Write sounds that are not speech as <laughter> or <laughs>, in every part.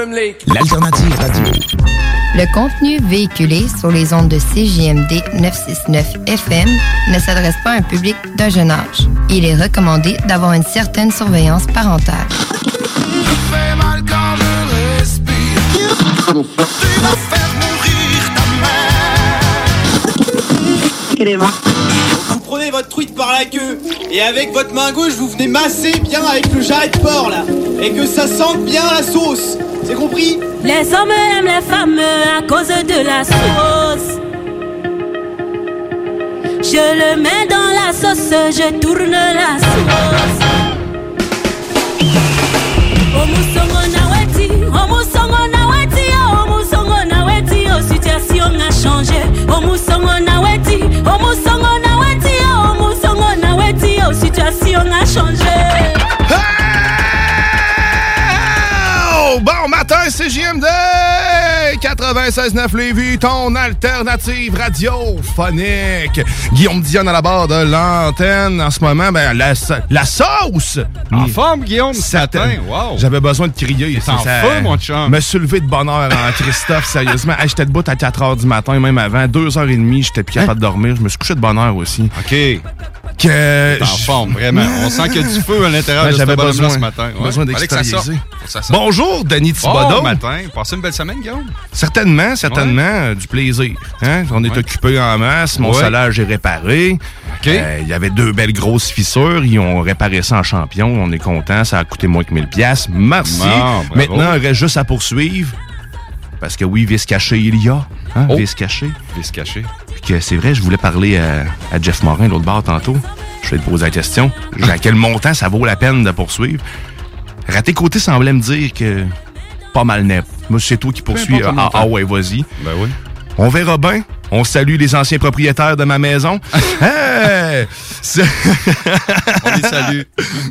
L'alternative radio. Le contenu véhiculé sur les ondes de CJMD 969 FM ne s'adresse pas à un public d'un jeune âge. Il est recommandé d'avoir une certaine surveillance parentale. Prenez votre truite par la queue et avec votre main gauche vous venez masser bien avec le jarret de porc là et que ça sente bien la sauce. C'est compris Les hommes aiment les femmes à cause de la sauce. Je le mets dans la sauce, je tourne la sauce. Situation a changé. Omusongo omusongo situation a changé. Oh, bon matin, c'est JMD 96.9 Lévis, ton alternative radiophonique. Guillaume Dion à la barre de l'antenne en ce moment. Ben, la, la sauce! En forme, Guillaume, matin. Wow. J'avais besoin de crier. T'es en feu, mon chum. Me soulever de bonheur en <laughs> Christophe, sérieusement. Hey, j'étais debout à 4 h du matin, même avant. 2h30, j'étais plus capable de dormir. Je me suis couché de bonne heure aussi. Hein? OK. Que en forme, vraiment. On sent qu'il y a du feu à l'intérieur de j'avais besoin, ce matin. Ouais. besoin d'extérioriser. Bonjour, Denis Thibodeau. Bon matin. Passez une belle semaine, Guillaume. Certainement, certainement, euh, du plaisir. Hein? On est Ouais. occupé en masse, mon Ouais. solage est réparé. Euh, Il y avait deux belles grosses fissures, ils ont réparé ça en champion. On est content, ça a coûté moins que 1000 pièces. Merci. Bravo. Maintenant, il reste juste à poursuivre. Parce que oui, vice caché, il y a. Hein? Oh. Vice caché. Vice caché. Puis que c'est vrai, je voulais parler à, à Jeff Morin, l'autre bord, tantôt. Je vais te poser la question. À quel montant ça vaut la peine de poursuivre? Raté Côté semblait me dire que pas mal net. Moi, c'est toi qui poursuis. le Ah, ah ouais, vas-y. Ben oui. On verra bien. On salue les anciens propriétaires de ma maison. <laughs> hey! <laughs> On les salue.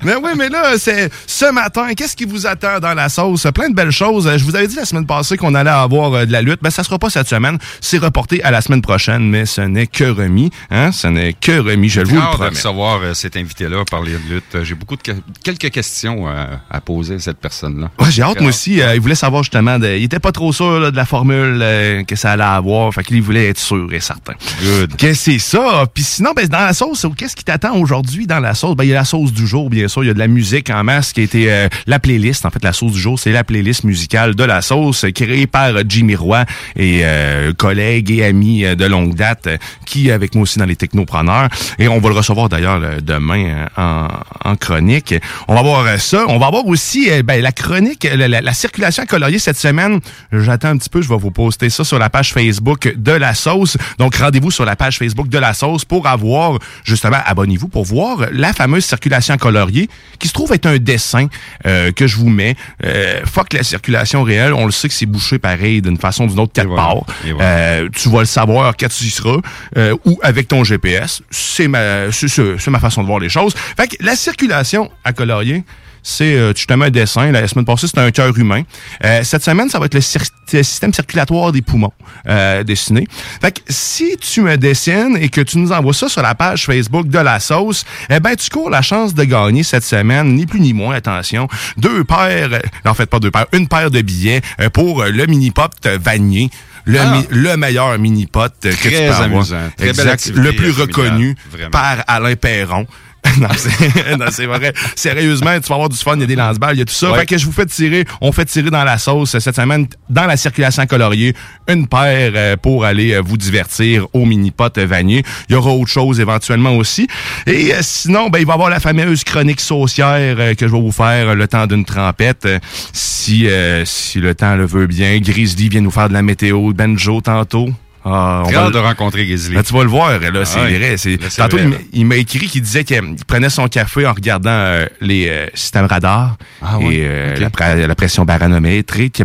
mais oui, mais là, c'est ce matin, qu'est-ce qui vous attend dans la sauce? Plein de belles choses. Je vous avais dit la semaine passée qu'on allait avoir euh, de la lutte. Ben, ça sera pas cette semaine. C'est reporté à la semaine prochaine, mais ce n'est que remis. Hein? Ce n'est que remis, je vous le Hâte de promets. recevoir euh, cet invité-là, parler de lutte. J'ai beaucoup de que- quelques questions euh, à poser à cette personne-là. Ouais, j'ai hâte, moi aussi. Il voulait savoir justement, de- il était pas trop sûr là, de la formule que ça allait avoir. Fait qu'il voulait être sûr et certain. Good. Que c'est ça. Puis sinon, ben, dans la sauce, qu'est-ce qui t'attend aujourd'hui dans la sauce? Ben, il y a la sauce du jour, bien sûr. Il y a de la musique en masse qui a été euh, la playlist. En fait, la sauce du jour, c'est la playlist musicale de la sauce euh, créée par euh, Jimmy Roy et euh, collègue et ami euh, de longue date qui est avec moi aussi dans les technopreneurs. Et on va le recevoir d'ailleurs demain en, en chronique. On va voir ça. On va voir aussi ben, la chronique, la, la- la circulation à colorier cette semaine. J'attends un petit peu. Je vais vous poster ça sur la page Facebook de la sauce. Donc, rendez-vous sur la page Facebook de la sauce pour avoir, justement, abonnez-vous pour voir la fameuse circulation à colorier qui se trouve être un dessin euh, que je vous mets. Euh, fuck la circulation réelle. On le sait que c'est bouché pareil d'une façon ou d'une autre quelque voilà. part. Et voilà. Euh, tu vas le savoir quand tu y seras euh, ou avec ton GPS. C'est ma, c'est ma façon de voir les choses. Fait que la circulation à colorier, c'est euh, justement un dessin. La semaine passée, c'était un cœur humain. Euh, cette semaine, ça va être le, système circulatoire des poumons euh, dessiné. Fait que si tu me dessines et que tu nous envoies ça sur la page Facebook de la sauce, eh ben tu cours la chance de gagner cette semaine, ni plus ni moins, attention, deux paires, en fait pas deux paires, une paire de billets pour le mini-pop Vanier. Le, ah. le, meilleur mini-pot que tu peux avoir. exact, le plus reconnu par Alain Perron. <laughs> <laughs> non, c'est vrai. Sérieusement, tu vas avoir du fun, il y a des lance-balles, il y a tout ça. Fait que je vous fais tirer, on fait tirer dans la sauce cette semaine, dans la circulation coloriée, une paire euh, pour aller euh, vous divertir au mini-pot Vanier. Il y aura autre chose éventuellement aussi. Et euh, sinon, ben, il va y avoir la fameuse chronique saucière que je vais vous faire le temps d'une trempette. si, si le temps le veut bien. Grizzly vient nous faire de la météo. Benjo tantôt. Ah, on va de rencontrer Grizzly. Ben, tu vas le voir, là, c'est ah vrai. C'est... Tantôt, il, m'a écrit qu'il disait qu'il prenait son café en regardant euh, les euh, systèmes radars ah, et euh, la, pression barométrique,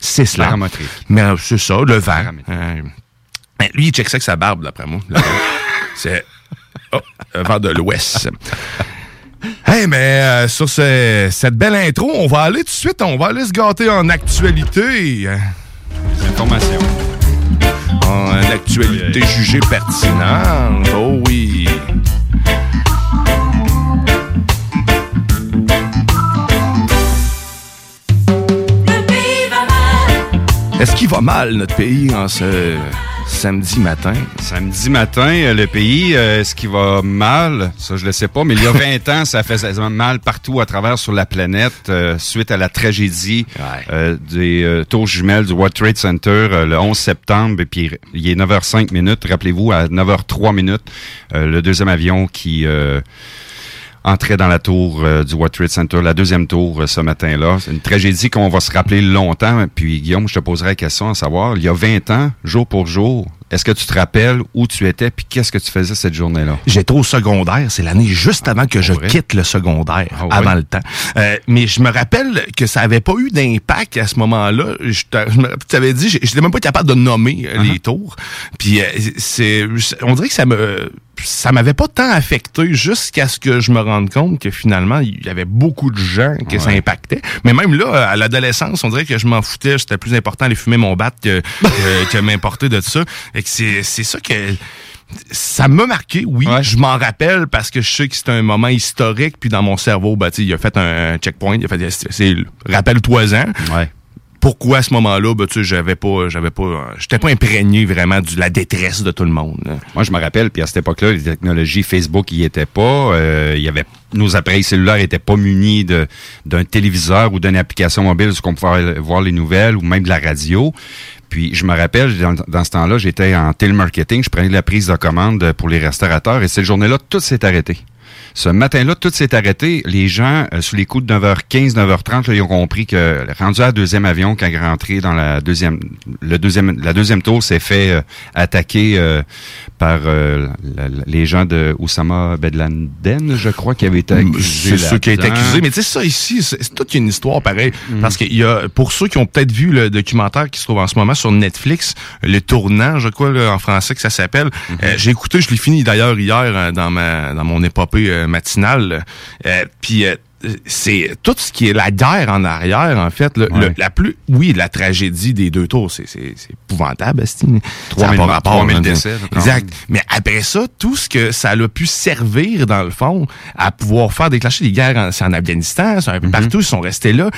c'est cela. Mais c'est ça, le vent. Ben, lui, il check ça avec sa barbe, d'après moi. <laughs> c'est oh, le vent de l'ouest. Hey, mais sur cette belle intro, on va aller tout de suite, on va aller se gâter en actualité. Information une actualité jugée pertinente. Oh oui. Est-ce qu'il va mal, notre pays, en ce samedi matin. Samedi matin, euh, le pays, euh, est-ce qu'il va mal? Ça, je le sais pas, mais il y a <laughs> 20 ans, ça faisait mal partout à travers sur la planète euh, suite à la tragédie des tours jumelles du World Trade Center le 11 septembre. Et puis, il est 9h05 minutes. Rappelez-vous, à 9h03 minutes, le deuxième avion qui entrait dans la tour du World Center, la deuxième tour ce matin-là. C'est une tragédie qu'on va se rappeler longtemps. Puis Guillaume, je te poserai la question à savoir, il y a 20 ans, jour pour jour, est-ce que tu te rappelles où tu étais puis qu'est-ce que tu faisais cette journée-là? J'étais au secondaire. C'est l'année juste avant que je quitte le secondaire, ah avant le temps. Euh, mais je me rappelle que ça avait pas eu d'impact à ce moment-là. Je t'avais dit, j'étais même pas capable de nommer euh, les uh-huh. tours. Puis euh, c'est, on dirait que ça me ça m'avait pas tant affecté jusqu'à ce que je me rende compte que finalement, il y avait beaucoup de gens que ça impactait. Mais même là, à l'adolescence, on dirait que je m'en foutais. C'était plus important d'aller fumer mon bat que, que, que m'importer de ça c'est ça que ça m'a marqué, oui. Je m'en rappelle parce que je sais que c'est un moment historique. Puis dans mon cerveau, ben, il a fait un checkpoint. Il a fait, c'est rappelle-toi-en. Ouais pourquoi à ce moment-là, ben, tu sais, j'avais pas, j'avais pas, j'étais pas imprégné vraiment de la détresse de tout le monde. Moi, je me rappelle, puis à cette époque-là, les technologies Facebook y étaient pas. Euh, y avait nos appareils cellulaires étaient pas munis de d'un téléviseur ou d'une application mobile où on pouvait voir les nouvelles ou même de la radio. Puis je me rappelle, dans, ce temps-là, j'étais en télémarketing, je prenais la prise de commande pour les restaurateurs et cette journée-là, tout s'est arrêté. Ce matin-là, tout s'est arrêté. Les gens, euh, sous les coups de 9h15, 9h30, ils ont compris que rendu à la deuxième avion, quand il est rentré dans la deuxième, le deuxième, la deuxième tour s'est fait euh, attaquer euh, par les gens de Oussama Bedladen, je crois, qui avait été accusé. C'est ceux qui a été accusé. Mais tu sais, ça ici, c'est toute une histoire pareille. Mm. Parce qu'il y a, pour ceux qui ont peut-être vu le documentaire qui se trouve en ce moment sur Netflix, le tournant, je crois, en français que ça s'appelle. Mm-hmm. J'ai écouté, je l'ai fini d'ailleurs hier dans ma, dans mon épopée matinale. Euh, puis euh, c'est tout ce qui est la guerre en arrière, en fait. la plus, oui, la tragédie des deux tours, c'est épouvantable, Stine. 3000 rapport, décès. Exact. Mais après ça, tout ce que ça a pu servir, dans le fond, à pouvoir faire déclencher des guerres en, en Afghanistan, c'est un peu mm-hmm. partout, ils sont restés là.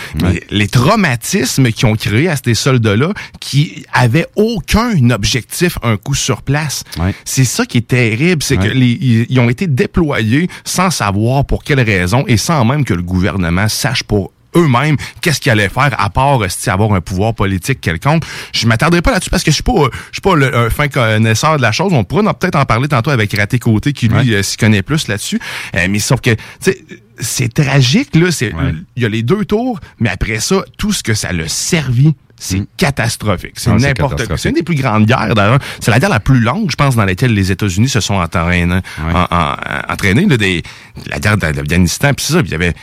Les, traumatismes qui ont créé à ces soldats-là, qui avaient aucun objectif, un coup sur place. C'est ça qui est terrible, c'est que ils ont été déployés sans savoir pour quelle raison et sans même que que le gouvernement sache pour eux-mêmes qu'est-ce qu'ils allaient faire à part avoir un pouvoir politique quelconque. Je m'attarderai pas là-dessus parce que je suis pas je suis pas le, un fin connaisseur de la chose. On pourrait peut-être en parler tantôt avec Raté Côté qui lui euh, s'y connaît plus là-dessus. Euh, mais sauf que c'est tragique là, c'est il y a les deux tours, mais après ça tout ce que ça l'a servi c'est mm. catastrophique. C'est n'importe quoi. C'est une des plus grandes guerres, d'ailleurs. C'est la guerre la plus longue, je pense, dans laquelle les États-Unis se sont entraînés. entraînés des, la guerre d'Afghanistan, puis c'est ça. il y avait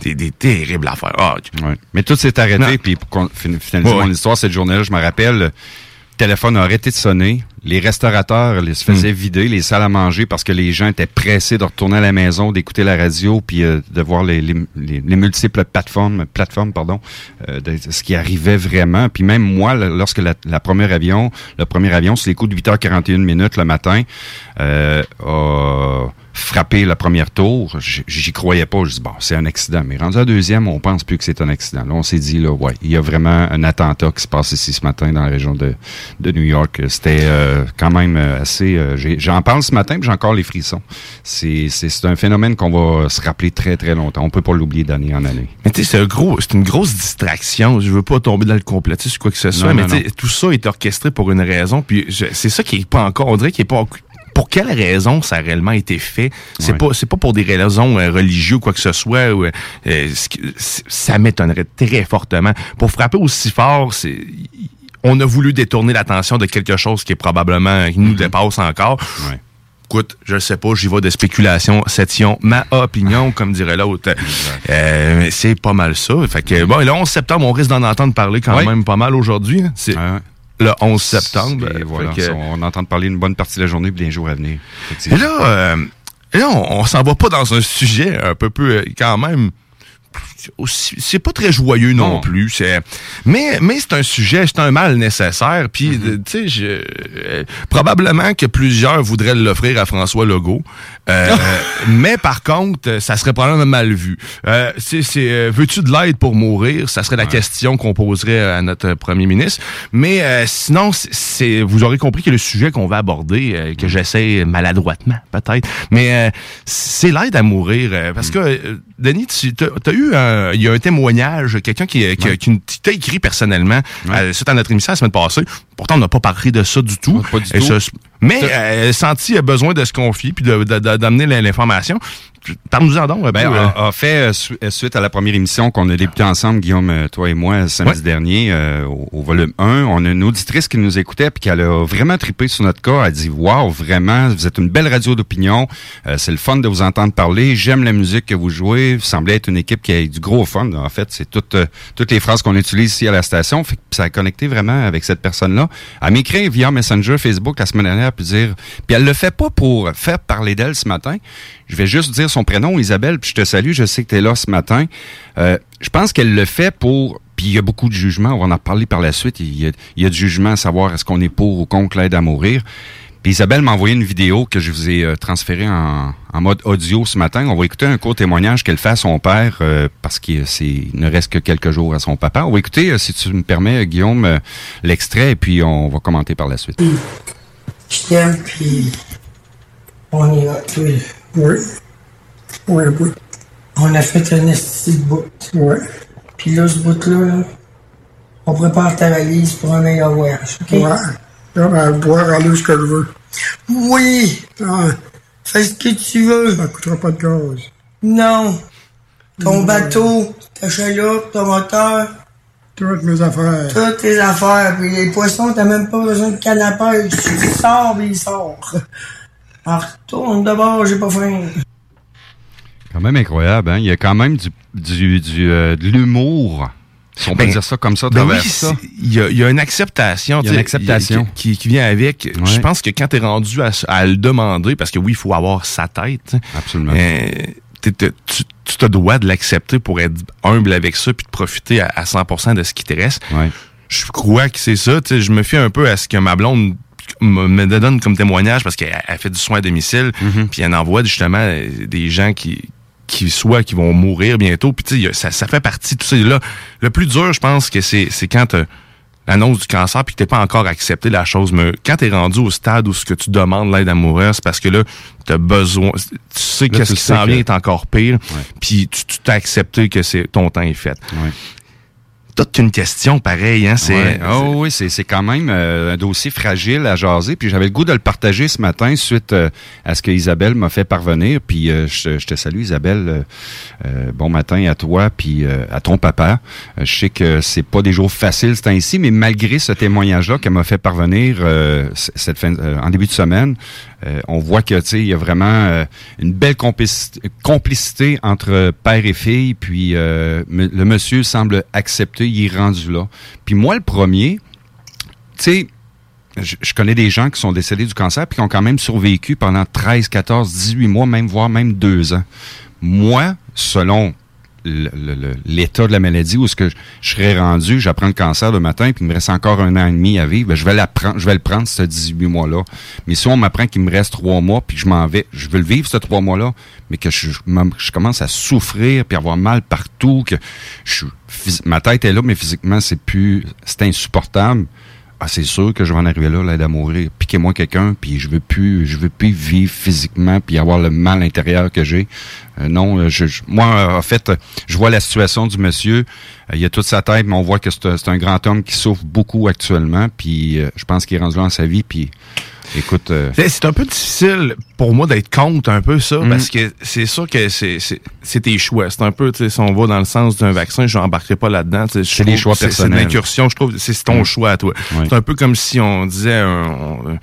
des, des terribles affaires. Ah, Mais tout s'est arrêté, puis pour finaliser mon histoire, cette journée-là, je me rappelle, le téléphone a arrêté de sonner. Les restaurateurs les, se faisaient hmm. vider, les salles à manger, parce que les gens étaient pressés de retourner à la maison, d'écouter la radio, puis euh, de voir les, les, les, multiples plateformes, plateformes pardon, euh, de, ce qui arrivait vraiment. Puis même moi, lorsque la, la première avion, le premier avion, c'est les coups de 8h41 minutes le matin, euh, frappé la première tour, j'y croyais pas. Je dis bon, c'est un accident. Mais rendu à deuxième, on pense plus que c'est un accident. Là, on s'est dit là, ouais, il y a vraiment un attentat qui se passe ici ce matin dans la région de, de New York. C'était euh, quand même euh, assez. Euh, j'en parle ce matin, puis j'ai encore les frissons. C'est c'est un phénomène qu'on va se rappeler très très longtemps. On peut pas l'oublier d'année en année. Mais tu sais, c'est un gros, c'est une grosse distraction. Je veux pas tomber dans le complotisme quoi que ce soit, mais tout ça est orchestré pour une raison. Puis c'est ça qui est pas encore. On dirait qu'il est pas pour quelle raison ça a réellement été fait? C'est pas c'est pas pour des raisons euh, religieuses ou quoi que ce soit. Ou, euh, ça m'étonnerait très fortement. Pour frapper aussi fort, c'est on a voulu détourner l'attention de quelque chose qui est probablement qui nous mm-hmm. dépasse encore. Écoute, je ne sais pas, j'y vais de spéculation, seption, ma opinion, comme dirait l'autre. Euh, c'est pas mal ça. Fait que, bon, le 11 septembre, on risque d'en entendre parler quand même pas mal aujourd'hui. C'est le 11 septembre. voilà, on entend parler une bonne partie de la journée et des jours à venir. Et là, euh, là on, s'en va pas dans un sujet un peu peu euh, quand même c'est pas très joyeux non, plus. C'est, mais mais c'est un sujet, c'est un mal nécessaire. Puis mm-hmm. tu sais, euh, probablement que plusieurs voudraient l'offrir à François Legault. Euh, <laughs> mais par contre, ça serait probablement mal vu. Euh, c'est, veux-tu de l'aide pour mourir? Ça serait la question qu'on poserait à notre premier ministre. Mais sinon, c'est vous aurez compris que le sujet qu'on va aborder, que mm. j'essaie maladroitement peut-être, mais c'est l'aide à mourir parce mm. que Denis, tu as eu un il y a un témoignage, quelqu'un qui, qui, t'a écrit personnellement euh, suite à notre émission la semaine passée. Pourtant, on n'a pas parlé de ça du tout. Pas du tout. mais euh, senti a besoin de se confier puis d'amener l'information. Parle-nous-en donc. Ben, euh. a, fait, euh, suite à la première émission qu'on a débuté ensemble, Guillaume, euh, toi et moi, samedi dernier, au, volume 1, on a une auditrice qui nous écoutait puis qui a vraiment trippé sur notre cas. Elle a dit, wow, vraiment, vous êtes une belle radio d'opinion. c'est le fun de vous entendre parler. J'aime la musique que vous jouez. Vous semblez être une équipe qui a du gros fun. En fait, c'est toutes, toutes les phrases qu'on utilise ici à la station. Fait que ça a connecté vraiment avec cette personne-là. Elle m'écrit via Messenger Facebook la semaine dernière puis dire, puis elle le fait pas pour faire parler d'elle ce matin. Je vais juste dire son prénom, Isabelle, puis je te salue, je sais que tu es là ce matin. Euh, je pense qu'elle le fait pour... Puis il y a beaucoup de jugements, on va en parler par la suite. Il y a, il y du jugement à savoir est-ce qu'on est pour ou contre l'aide à mourir. Puis Isabelle m'a envoyé une vidéo que je vous ai euh, transférée en, mode audio ce matin. On va écouter un court témoignage qu'elle fait à son père euh, parce qu'il ne reste que quelques jours à son papa. On va écouter, si tu me permets, Guillaume, l'extrait et puis on va commenter par la suite. Je t'aime, puis on y va oui. Oui, oui. On a fait un esti de bout. Oui. Puis là, ce bout-là, on prépare ta valise pour un meilleur voyage, OK? Ouais. Là, ben, boire, aller ce que je veux. Oui! Ah. Fais ce que tu veux. Ça coûtera pas de gaz. Non. Ton bateau, ta chaloupe, ton moteur. Toutes mes affaires. Toutes tes affaires. Puis les poissons, t'as même pas besoin de canne à pêche. Tu sors, puis il sort. <laughs> Alors, retourne d'abord, j'ai pas faim. Quand même incroyable, hein? Il y a quand même du, du, du euh, de l'humour. Si on peut ben, dire ça comme ça, ben oui, ça. Il y, a, il y a une acceptation, il y a une acceptation. qui, qui, vient avec. Je pense que quand tu es rendu à, à, le demander, parce que oui, il faut avoir sa tête. Absolument. Euh, tu, tu te dois de l'accepter pour être humble avec ça puis de profiter à, à 100% de ce qui te reste. Ouais. Je crois que c'est ça. Je me fie un peu à ce que ma blonde me donne comme témoignage parce qu'elle fait du soin à domicile, mm-hmm. puis elle envoie justement des gens qui qui soit qui vont mourir bientôt. Puis tu sais, ça, ça fait partie de tout ça. Là, le plus dur, je pense que c'est c'est quand l'annonce du cancer puis que t'es pas encore accepté la chose. Mais quand t'es rendu au stade où ce que tu demandes l'aide amoureuse, parce que là, t'as besoin, tu sais que ce qui s'en vient est encore pire. Puis tu t'as accepté que c'est ton temps est fait toute une question pareille. Hein? C'est, oh, oui, c'est, c'est quand même euh, un dossier fragile à jaser. Puis j'avais le goût de le partager ce matin suite euh, à ce que Isabelle m'a fait parvenir. Puis euh, je, te salue, Isabelle. bon matin à toi, puis à ton papa. je sais que c'est pas des jours faciles c'est ainsi, mais malgré ce témoignage-là qu'elle m'a fait parvenir cette fin, en début de semaine, euh, on voit que il y a vraiment euh, une belle complicité, entre père et fille, puis euh, le monsieur semble accepter, il est rendu là. Puis moi, le premier, tu sais, je, connais des gens qui sont décédés du cancer puis qui ont quand même survécu pendant 13, 14, 18 mois, même voire même deux ans. Moi, selon l'état de la maladie où ce que je serais rendu, j'apprends le cancer le matin, puis il me reste encore un an et demi à vivre, ben, je vais l'apprendre, je vais le prendre ce 18 mois-là. Mais si on m'apprend qu'il me reste trois mois, puis je m'en vais, je veux le vivre ce trois mois-là, mais que je, commence à souffrir, puis avoir mal partout, que je, ma tête est là, mais physiquement c'est plus, c'est insupportable. Ah, c'est sûr que je vais en arriver là, l'aide à mourir. Piquez-moi quelqu'un, puis je veux plus, je veux plus vivre physiquement, puis avoir le mal intérieur que j'ai. Euh, non, euh, je, moi, en fait, je vois la situation du monsieur. Euh, il a toute sa tête, mais on voit que c'est un grand homme qui souffre beaucoup actuellement. Puis je pense qu'il est rendu là dans sa vie, puis Écoute. Euh, c'est un peu difficile pour moi d'être contre un peu ça, mhm. parce que c'est sûr que c'est tes choix. C'est un peu, tu sais, si on va dans le sens d'un vaccin, je n'embarquerai pas là-dedans. C'est des choix personnels. C'est une incursion, je trouve. C'est ton mhm. choix à toi. C'est un peu comme si on disait, on,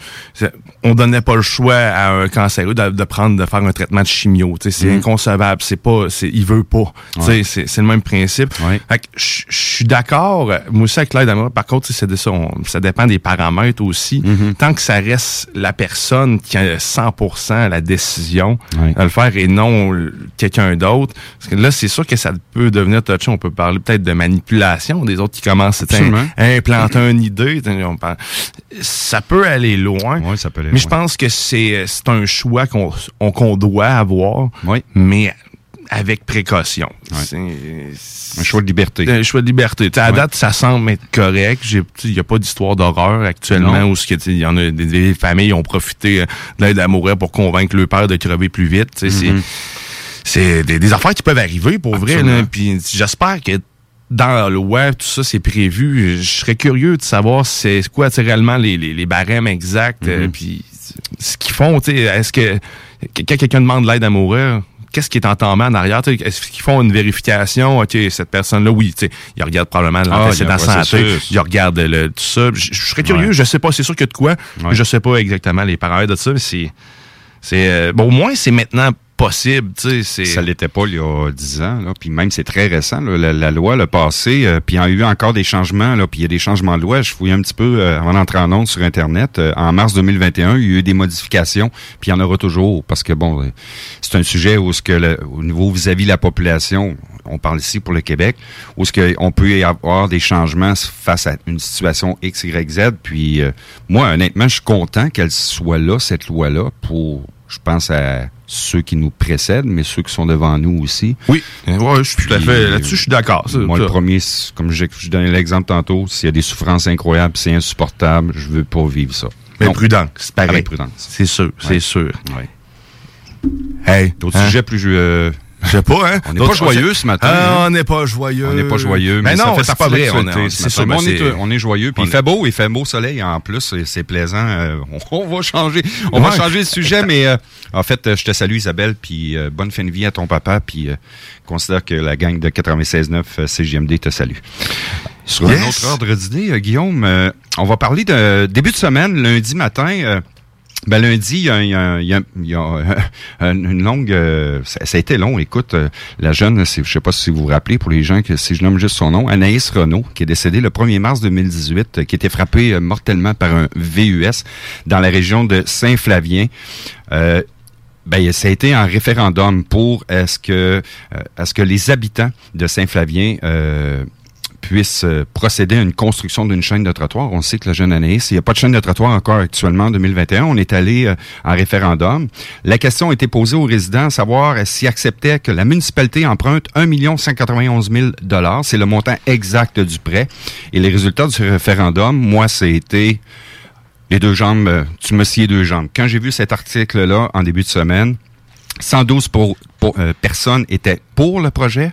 on, donnait pas le choix à un cancéreux de, prendre, de faire un traitement de chimio. C'est mhm. inconcevable. C'est pas, il veut pas. C'est le même principe. Je suis d'accord. Moi aussi avec l'aide Par contre, c'est ça, ça dépend des paramètres aussi. Tant que ça reste la personne qui a 100% la décision de le faire et non quelqu'un d'autre. Parce que là, c'est sûr que ça peut devenir touché. On peut parler peut-être de manipulation des autres qui commencent à implanter une idée. Ça peut aller loin. ça peut mais je pense que c'est un choix qu'on doit avoir. Mais avec précaution. Un choix de liberté. Un choix de liberté. à date, ça semble être correct. Il n'y a pas d'histoire d'horreur actuellement où il y en a des, familles ont profité euh, de l'aide mourir pour convaincre le père de crever plus vite. Mm-hmm. C'est des, affaires qui peuvent arriver pour vrai. Puis j'espère que dans le web, tout ça, c'est prévu. Je serais curieux de savoir c'est quoi réellement les, les, barèmes exacts. Euh, mm-hmm. puis ce qu'ils font, est-ce que quand quelqu'un demande l'aide mourir, qu'est-ce qui est en temps en arrière? Est-ce qu'ils font une vérification? OK, cette personne-là, oui, ils regardent probablement l'antécédent ah, santé, ils regardent le, tout ça. Je, serais curieux, je sais pas, c'est sûr que de quoi. Ouais. Je sais pas exactement les paramètres de ça, mais c'est... c'est euh, bon, au moins, c'est maintenant possible. Ça l'était pas il y a dix ans, là, puis même c'est très récent. la, loi l'a passé, euh, puis il y a eu encore des changements, puis il y a des changements de loi. Je fouille un petit peu euh, avant d'entrer en onde sur Internet. Euh, en mars 2021, il y a eu des modifications, puis il y en aura toujours, parce que bon, c'est un sujet où que au niveau vis-à-vis la population, on parle ici pour le Québec, où ce qu'on peut y avoir des changements face à une situation X, Y, Z. Puis moi, honnêtement, je suis content qu'elle soit là, cette loi-là, pour, je pense à ceux qui nous précèdent, mais ceux qui sont devant nous aussi. Oui, ouais, je suis tout à fait là-dessus, je suis d'accord. Moi, le premier, comme je, je donnais l'exemple tantôt, s'il y a des souffrances incroyables, c'est insupportable, je veux pas vivre ça. Mais Donc, prudent, c'est pareil. C'est sûr, c'est sûr. Ouais. Hey, d'autres hein? sujets plus euh, je sais pas, hein? On n'est pas joyeux ce matin. Ah, hein? on n'est pas joyeux. On n'est pas joyeux. Mais, non, c'est pas vrai. On, est, c'est on, est, on est joyeux. Puis il fait beau, il fait beau soleil en plus. C'est plaisant. Euh, <laughs> on, va changer. On va changer le sujet, mais euh, en fait, je te salue Isabelle. Puis euh, bonne fin de vie à ton papa. Puis considère que la gang de 96.9 CGMD te salue. Sur un autre ordre d'idée, Guillaume, on va parler de début de semaine, lundi matin. Ben lundi, il y a, il y a, il y a une longue... Euh, ça, a été long, écoute, euh, la jeune, je sais pas si vous vous rappelez, pour les gens, que si je nomme juste son nom, Anaïs Renault, qui est décédée le 1er mars 2018, euh, qui était frappée mortellement par un VUS dans la région de Saint-Flavien. Euh, ben, ça a été un référendum pour est-ce que est-ce que les habitants de Saint-Flavien puisse euh, procéder à une construction d'une chaîne de trottoir. On sait que la jeune Anaïs, il n'y a pas de chaîne de trottoir encore actuellement en 2021. On est allé euh, en référendum. La question a été posée aux résidents à savoir s'ils acceptaient que la municipalité emprunte 1 191 000 C'est le montant exact du prêt. Et les résultats du référendum, moi, c'était les deux jambes, euh, tu me sciais deux jambes. Quand j'ai vu cet article-là en début de semaine, 112 pour, personnes étaient pour le projet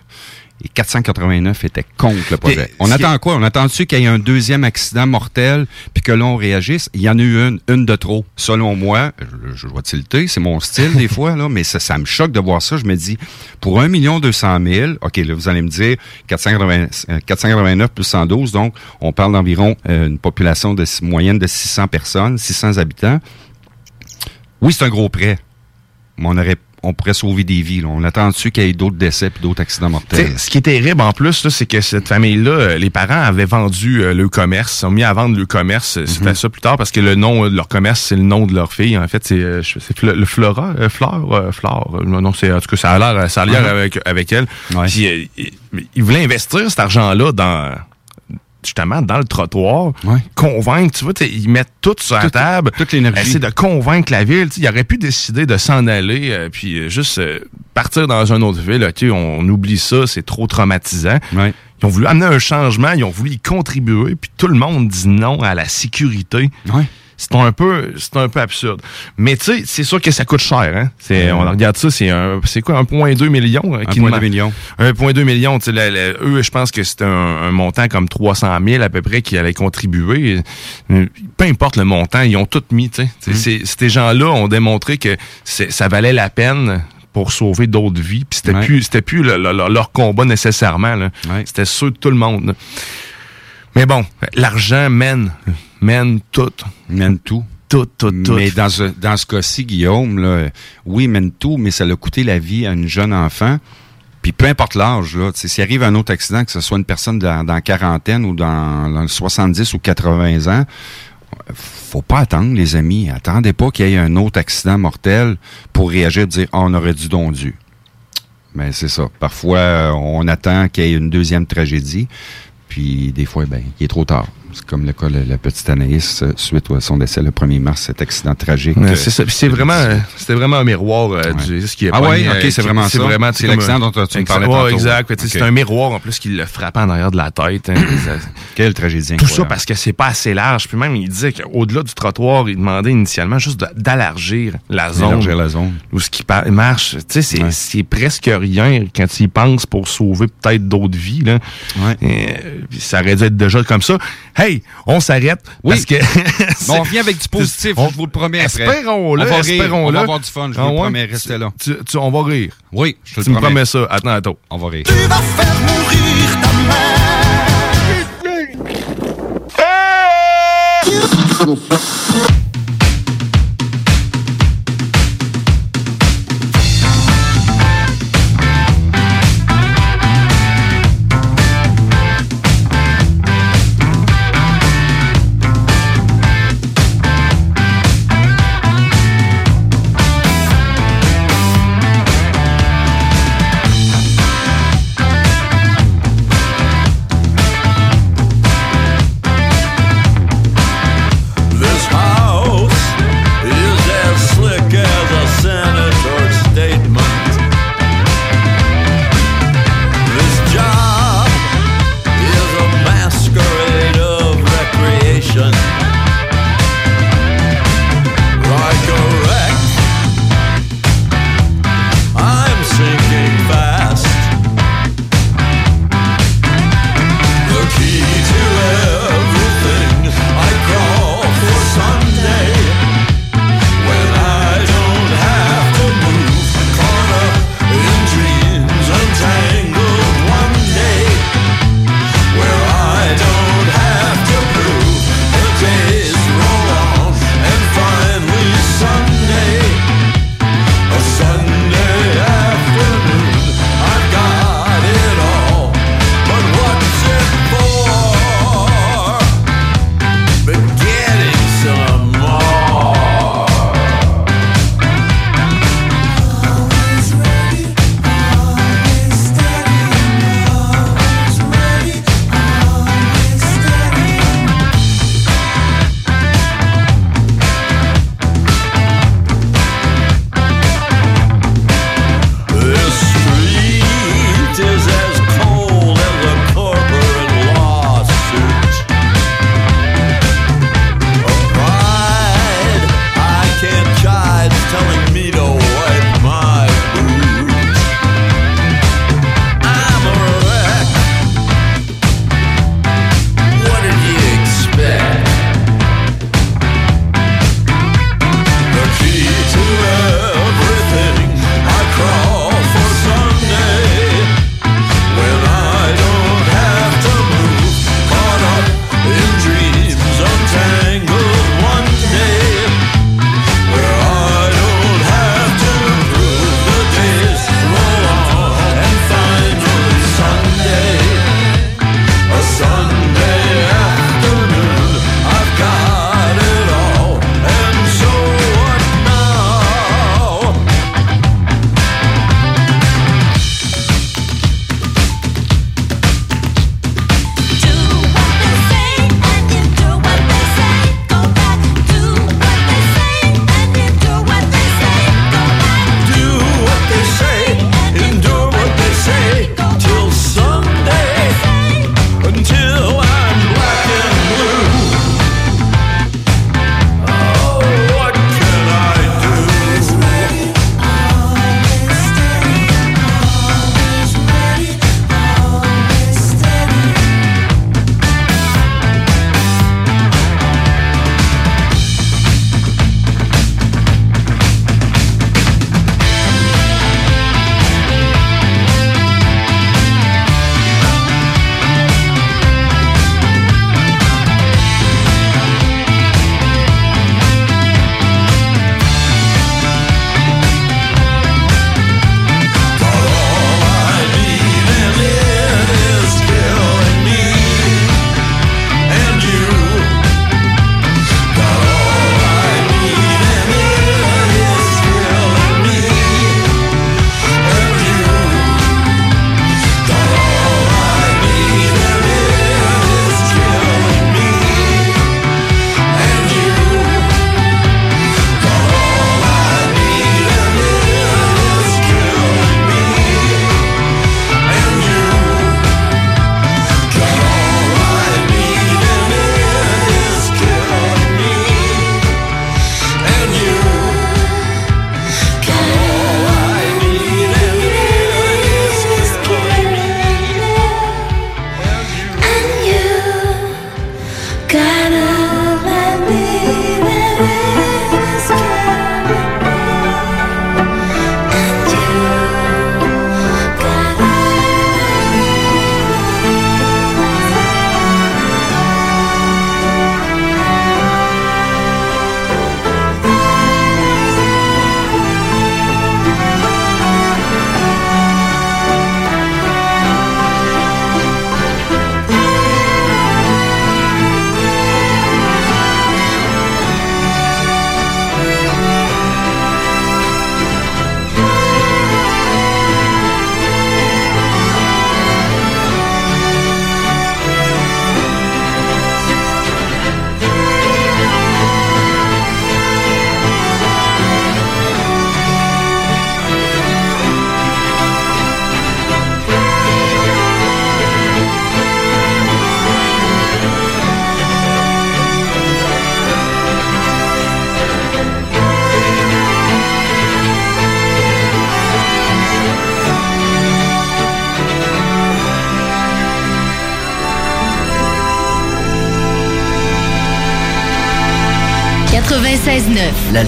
et 489 étaient contre le projet. on attend quoi? On attend-tu qu'il y ait un deuxième accident mortel puis que l'on réagisse? Il y en a eu une, une de trop. Selon moi, je, je dois tilter, c'est mon style des <laughs> fois, là, mais ça, ça, me choque de voir ça. Je me dis, pour 1 million 200 000, OK, là, vous allez me dire 489 euh, plus 112, donc on parle d'environ euh, une population de moyenne de 600 personnes, 600 habitants. Oui, c'est un gros prêt. Mais on aurait on pourrait sauver des vies. On attend dessus qu'il y ait d'autres décès et d'autres accidents mortels. ce qui est terrible en plus, c'est que cette famille-là, euh, les parents avaient vendu euh, le commerce, ont mis à vendre le commerce. Euh, c'était mhm. ça plus tard parce que le nom de leur commerce, c'est le nom de leur fille. En fait, c'est le Flora, Fleur, Flore. Non, c'est en tout cas ça a l'air, ça a l'air avec avec elle. ils voulaient investir cet argent-là dans justement dans le trottoir, convaincre, tu vois, ils mettent tout sur la table, toute l'énergie. Essayer de convaincre la ville. Il aurait pu décider de s'en aller, euh, puis euh, juste euh, partir dans une autre ville. OK, on, oublie ça, c'est trop traumatisant. Ils ont voulu amener un changement, ils ont voulu y contribuer, puis tout le monde dit non à la sécurité c'est un peu c'est un peu absurde. Mais tu sais, c'est sûr que ça coûte cher. Hein? C'est, On regarde ça, c'est un c'est quoi, 1,2 million? 1,2 euh, million. 1,2 million. eux, je pense que c'est un, montant comme 300 000 à peu près qui allait contribuer. Peu importe le montant, ils ont tout mis. Tu sais. Mm. Ces gens-là ont démontré que ça valait la peine pour sauver d'autres vies. Puis c'était plus c'était plus leur combat nécessairement. C'était ceux de tout le monde. Mais bon, l'argent mène, mène tout. Mène tout. Tout, tout, tout. Mais dans ce, dans ce cas-ci, Guillaume, là, oui, mène tout, mais ça l'a coûté la vie à une jeune enfant. Puis peu importe l'âge, là, s'il arrive un autre accident, que ce soit une personne dans, dans quarantaine ou dans, dans 70 ou 80 ans, faut pas attendre, les amis. Attendez pas qu'il y ait un autre accident mortel pour réagir et dire oh, on aurait dû donc dû. Mais c'est ça. Parfois, on attend qu'il y ait une deuxième tragédie. Puis des fois, ben, il est trop tard. C'est comme le cas de la petite Anaïs, euh, suite à son décès le 1er mars, cet accident tragique. c'est vraiment, c'était vraiment un miroir euh, du ce qui est Ah oui, ok, c'est vraiment ça. C'est l'accident dont tu me parlais tantôt. exact. C'est un miroir en plus qui le frappait en arrière de la tête. Hein. <coughs> Quelle tragédie Tout ça parce que c'est pas assez large. Puis même, il disait qu'au-delà du trottoir, il demandait initialement juste d'élargir la zone. D'élargir la zone. Où ce qui marche. Tu sais, c'est presque rien quand tu y penses pour sauver peut-être d'autres vies. Là. ça aurait dû être déjà comme ça hey, on s'arrête. Oui. Parce que <laughs> on revient avec du positif, on, je vous le promets. Espérons-le. On, espérons on va avoir du fun, je vous le ah promets. Restez là. Tu, on va rire. Oui, je te tu me promets ça. Attends, attends. On va rire. Tu vas faire mourir ta mère.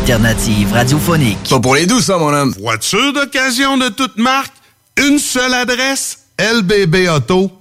L'alternative radiophonique. Pas pour les douces, ça, mon homme. Voiture d'occasion de toute marque, une seule adresse, lbbauto.com.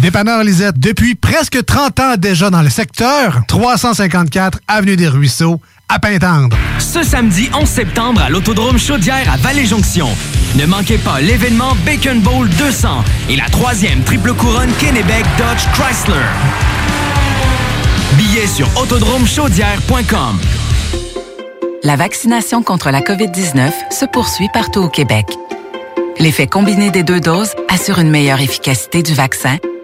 Dépanneur Lisette, depuis presque 30 ans déjà dans le secteur, 354 Avenue des Ruisseaux, à Pintendre. Ce samedi 11 septembre à l'Autodrome Chaudière à Vallée-Jonction. Ne manquez pas l'événement Bacon Bowl 200 et la troisième triple couronne Kennebec Dodge Chrysler. Billets sur autodromechaudière.com. La vaccination contre la COVID-19 se poursuit partout au Québec. L'effet combiné des deux doses assure une meilleure efficacité du vaccin,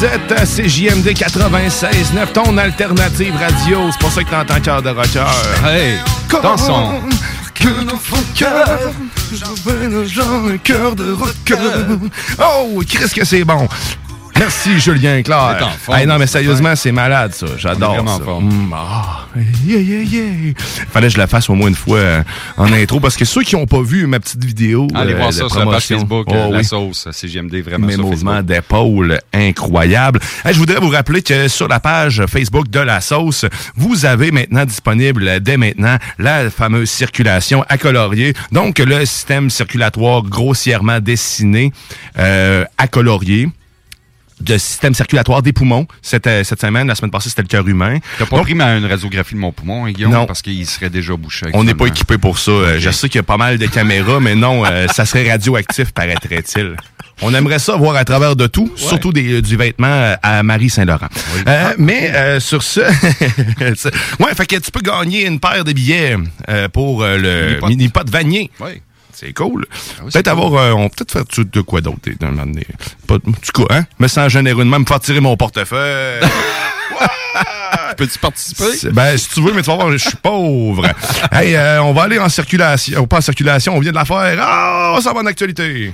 Vous êtes à CJMD 96.9, ton alternative radio. C'est pour ça que t'entends cœur de rocker. Hey, dans son- que dans son cœur, j'avais genre un cœur de rocker. Oh, qu'est-ce que c'est bon! Merci Julien Claire. Hey, non mais sérieusement, c'est malade ça. J'adore ça. Mm, ah, yeah, yeah, yeah. Fallait que je la fasse au moins une fois euh, en intro parce que ceux qui n'ont pas vu ma petite vidéo Allez euh, voir de ça sur la page Facebook, Oh, euh, La. Sauce, CGMD, vraiment Mes mouvements d'épaule incroyables. Hey, je voudrais vous rappeler que sur la page Facebook de la sauce, vous avez maintenant disponible dès maintenant la fameuse circulation à colorier. Donc le système circulatoire grossièrement dessiné euh, à colorier de système circulatoire des poumons. Cette, euh, cette semaine, la semaine passée, c'était le cœur humain. T'as pas Donc, pris ma, une radiographie de mon poumon, hein, Guillaume, Non. parce qu'il serait déjà bouché. on n'est pas équipé pour ça. Euh, Je sais qu'il y a pas mal de caméras, mais non, euh, ça serait radioactif, paraîtrait-il. On aimerait ça voir à travers de tout, surtout des, du vêtement euh, à Marie Saint-Laurent. Euh, mais euh, sur ce, <laughs> ouais, fait que tu peux gagner une paire de billets euh, pour euh, le Mini-pot. mini-pot Vanier. Oui. C'est cool. oui, peut-être avoir, euh, on peut peut-être faire tout de quoi d'autre. euh, un moment donné. Pas, tout cas, hein, me sens généreux de même, me faire tirer mon portefeuille. <laughs> Peux-tu participer? Ben, si tu veux, mais tu vas voir, je suis pauvre. hey, euh, on va aller en circulation. Pas en circulation, on vient de la faire. Ah, ça va en actualité.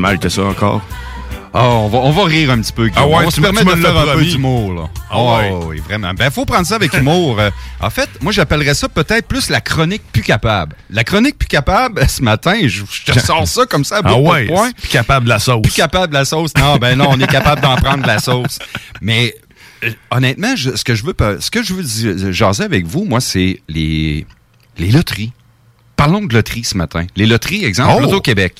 Si mal que ça encore? Ah, on va, on va rire un petit peu. Ah ouais, on se tu de faire un peu d'humour. là. Ah Oh, ouais. oui, vraiment. Ben, faut prendre ça avec humour. Euh, en fait, moi, j'appellerais ça peut-être plus la chronique plus capable. La chronique plus capable, <laughs> ce matin, je, je te sors ça comme ça à <laughs> Ah de ouais, point. plus capable de la sauce. Plus capable de la sauce. Non, ben non, on est capable d'en prendre de la sauce. Mais euh, honnêtement, je- ce que je veux ce que je veux di- jaser avec vous, moi, c'est les les loteries. Parlons de loteries ce matin. Les loteries, exemple, Oh! Loto-Québec.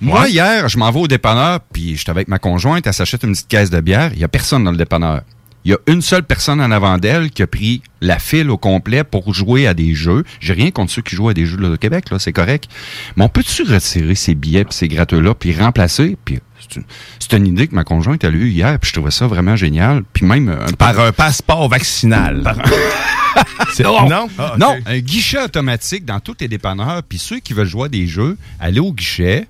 Moi, Ouais. hier, je m'en vais au dépanneur, puis j'étais avec ma conjointe, elle s'achète une petite caisse de bière. Il y a personne dans le dépanneur. Il y a une seule personne en avant d'elle qui a pris la file au complet pour jouer à des jeux. J'ai rien contre ceux qui jouent à des jeux de Québec, là, c'est correct. Mais on peut-tu retirer ces billets puis ces gratteux-là, puis remplacer? Puis c'est une, c'est une idée que ma conjointe a eue hier, puis je trouvais ça vraiment génial. Puis même un peu- Par un passeport vaccinal. <laughs> C'est- non, non? Ah, non, un guichet automatique dans tous les dépanneurs. Puis ceux qui veulent jouer à des jeux, aller au guichet,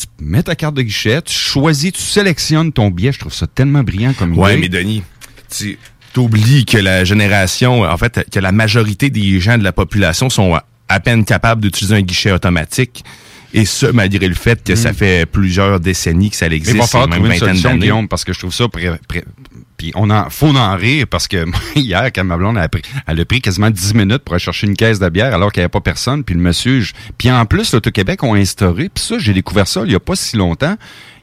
tu mets ta carte de guichet, tu choisis, tu sélectionnes ton billet. Je trouve ça tellement brillant comme Ouais, idée. mais Denis, tu oublies que la génération, en fait, que la majorité des gens de la population sont à- peine capables d'utiliser un guichet automatique. Et ce, malgré le fait que ça fait plusieurs décennies que ça Mais existe, il va falloir même trouver une solution. Guillaume, parce que je trouve ça... pré- pré- puis on en, faut en rire, parce que <laughs> moi, hier, quand ma blonde a pris, elle a pris quasiment 10 minutes pour aller chercher une caisse de bière alors qu'il n'y avait pas personne, puis le monsieur... je- puis en plus, l'Auto-Québec ont instauré, puis ça, j'ai découvert ça il n'y a pas si longtemps,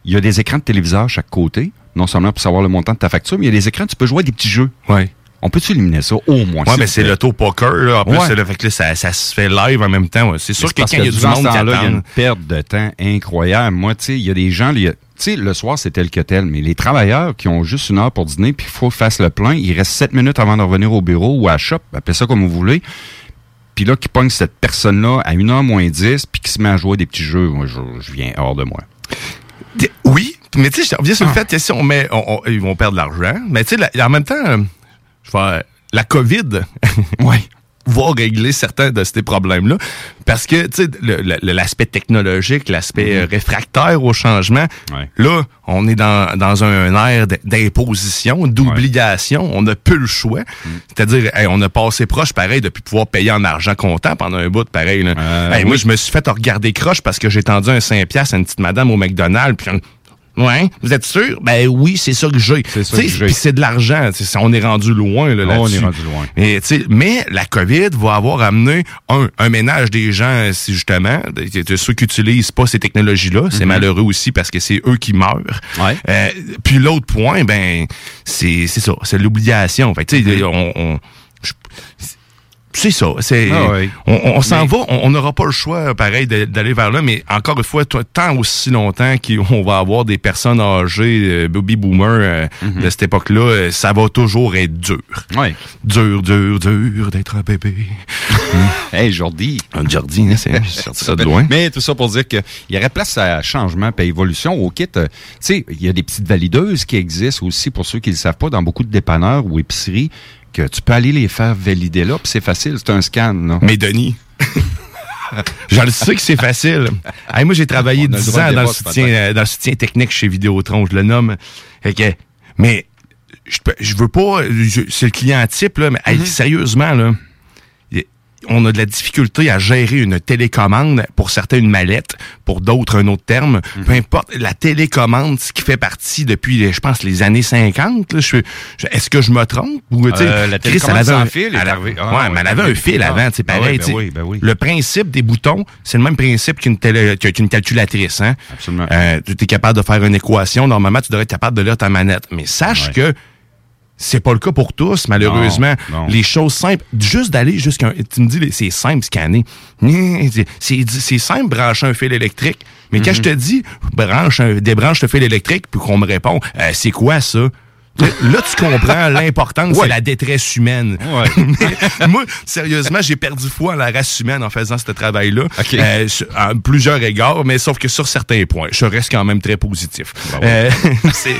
il y a des écrans de téléviseur à chaque côté, non seulement pour savoir le montant de ta facture, mais il y a des écrans, tu peux jouer à des petits jeux. Ouais. On peut-tu éliminer ça, au moins? Ouais, s'il mais c'est l'auto-poker, là. En plus, Ouais. c'est le fait que là, ça, ça se fait live en même temps. ouais. C'est sûr que quand il y a du monde qui temps-là, il y a attend... une perte de temps incroyable. Moi, tu sais, il y a des gens, y a- tu sais, le soir, c'est tel que tel, mais les travailleurs qui ont juste une heure pour dîner, puis il faut qu'ils fassent le plein, il reste sept minutes avant de revenir au bureau ou à la shop, appelez ça comme vous voulez, puis là, qui pogne cette personne-là à une heure moins 10, puis qui se met à jouer des petits jeux, moi, je, je viens hors de moi. Oui, mais tu sais, je reviens Ah. sur le fait que si on met, on- on- ils vont perdre de l'argent. Mais tu sais, la- en même temps, euh, je vais la COVID va régler certains de ces problèmes-là. Parce que, tu sais, l'aspect technologique, l'aspect Mm-hmm. euh, réfractaire au changement, là, on est dans, dans un air d- d'imposition, d'obligation. On n'a plus le choix. Mm. C'est-à-dire, hey, on a passé proche, pareil, depuis pouvoir payer en argent comptant pendant un bout, pareil. là. Hey, Moi, je me suis fait regarder croche parce que j'ai tendu un 5$ piastres à une petite madame au McDonald's. Puis, Ouais, vous êtes sûr? Ben oui, c'est ça que j'ai. ça Tu sais, que j'ai. Puis c'est de l'argent. On est rendu loin là, Oh, on est rendu loin. Sais, mais la COVID va avoir amené un, un ménage des gens, si justement, ceux qui utilisent pas ces technologies-là. C'est Mhm. malheureux aussi parce que c'est eux qui meurent. Ouais. Euh, puis l'autre point, ben, c'est c'est ça, c'est l'obligation. Fait tu sais, on, on- je- c'est ça. C'est. Ah. On, on s'en Mais- va. On n'aura pas le choix, pareil, de- d'aller vers là. Mais encore une fois, tant aussi longtemps qu'on va avoir des personnes âgées, euh, baby boomers euh, Mhm. de cette époque-là, euh, ça va toujours être dur. Ouais. Dur, dur, dur d'être un bébé. <laughs> Hey, Jordi. Un Jordi, hein, c'est <laughs> ça de loin. Mais tout ça pour dire qu'il y aurait place à changement et évolution au kit. euh, Tu sais, il y a des petites valideuses qui existent aussi pour ceux qui ne le savent pas dans beaucoup de dépanneurs ou épiceries que tu peux aller les faire valider là, puis c'est facile, c'est un scan. Là. Mais Denis, <laughs> Je le sais que c'est facile. Hey, moi, j'ai travaillé On a le 10 droit ans dans le, soutien, euh, dans le soutien technique chez Vidéotron, je le nomme. Fait que, mais je, veux pas... C'est le client type, là, mais Mm-hmm. hey, sérieusement, là, on a de la difficulté à gérer une télécommande, pour certains une mallette, pour d'autres un autre terme. Mm-hmm. Peu importe, la télécommande, ce qui fait partie depuis, je pense, les années 50, là, je, je- est-ce que je me trompe? Ou, tu sais, Euh, la Chris, télécommande elle avait sans un- fil est arrivée. Ah, ouais, ouais, mais elle avait un fil plus avant, sais, Ah pareil. ben oui, ben oui. Le principe des boutons, c'est le même principe qu'une télé- qu'une calculatrice. Hein? Absolument. Euh, tu es capable de faire une équation. Normalement, tu devrais être capable de lire ta manette. Mais sache que c'est pas le cas pour tous, malheureusement. Non, non. Les choses simples, juste d'aller jusqu'à... un- Tu me dis, c'est simple, scanner. <laughs> C'est- simple, brancher un fil électrique. Mais quand Mhm. je te dis, branche un- débranche le fil électrique, puis qu'on me répond, Euh, c'est quoi ça? Là, tu comprends <laughs> l'importance, Ouais. c'est la détresse humaine. <laughs> Mais moi, sérieusement, j'ai perdu foi en la race humaine en faisant ce travail-là. Euh, à plusieurs égards, mais sauf que sur certains points, je reste quand même très positif. Euh, <laughs> c'est-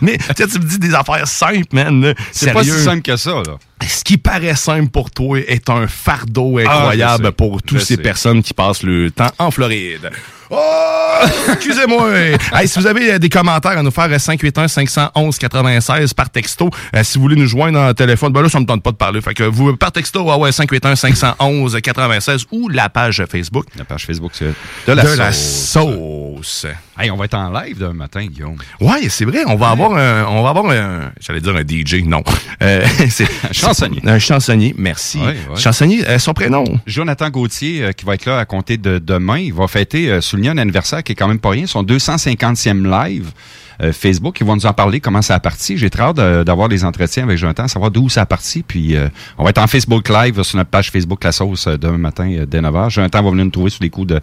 mais tu me dis des affaires simples, man. C'est pas si simple que ça, là. Ce qui paraît simple pour toi est un fardeau Ah, incroyable pour toutes ces personnes qui passent le temps en Floride. Oh! Excusez-moi. <laughs> Hey, si vous avez euh, des commentaires à nous faire, 581-511-96 par texto. Euh, si vous voulez nous joindre en téléphone, ben là, ça me tente pas de parler. Fait que vous, par texto, ah ouais, 581-511-96 ou la page Facebook. La page Facebook, c'est de la sauce. sauce. Hey, on va être en live demain matin, Guillaume. Ouais, c'est vrai. On va avoir un, on va avoir un, j'allais dire un DJ, non. Euh, <laughs> c'est chansonnier. Un chansonnier, merci. Ouais, ouais. Chansonnier, euh, son prénom? Jonathan Gauthier, euh, qui va être là à compter de demain, il va fêter, souligner un anniversaire qui est quand même pas rien, son 250e live. Euh, Facebook, ils vont nous en parler, comment ça a parti. J'ai très hâte d'avoir des entretiens avec Jonathan, savoir d'où ça a parti. Puis euh, on va être en Facebook Live sur notre page Facebook La Sauce euh, demain matin euh, dès 9h. Jonathan va venir nous trouver sous les coups de,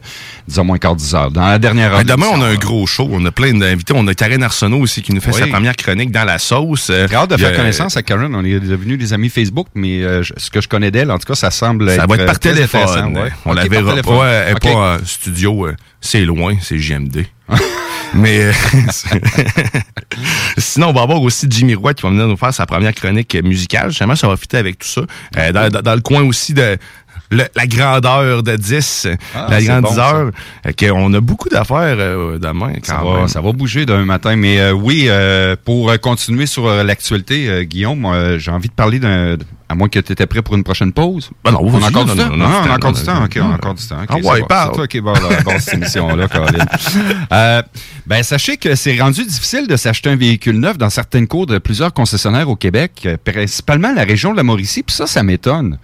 disons, moins quart 10 heures. Dans la dernière heure. Ben, demain, d'émission, on a un gros show. On a plein d'invités. On a Karen Arsenault aussi qui nous fait Oui. sa première chronique dans la sauce. J'ai hâte de faire connaissance avec Karen. On est devenus des amis Facebook, mais euh, je- ce que je connais d'elle, en tout cas, ça semble Ça va être par très téléphone. ouais. On Ok, la verra pas. Elle est Ok. pas en studio. C'est loin, c'est JMD. <laughs> Mais euh, <laughs> sinon, on va avoir aussi Jimmy Roy qui va venir nous faire sa première chronique musicale. Justement, ça va fitter avec tout ça. Euh, dans, dans- dans le coin aussi de le- la grandeur de 10, Ah, la c'est grande bon, 10 heures. Euh, qu'on a beaucoup d'affaires euh, demain Ça va, ça va bouger d'un matin. Mais euh, oui, euh, pour continuer sur l'actualité, Guillaume, j'ai envie de parler d'un... À moins que tu étais prêt pour une prochaine pause. Ben non, on a encore du temps? on a encore du temps? OK, on a encore du temps. Ah ouais, parle. C'est toi qui va avoir cette émission-là, Colin. <laughs> Euh, ben, sachez que c'est rendu difficile de s'acheter un véhicule neuf dans certaines cours de plusieurs concessionnaires au Québec, euh, principalement la région de la Mauricie. Puis ça, ça m'étonne.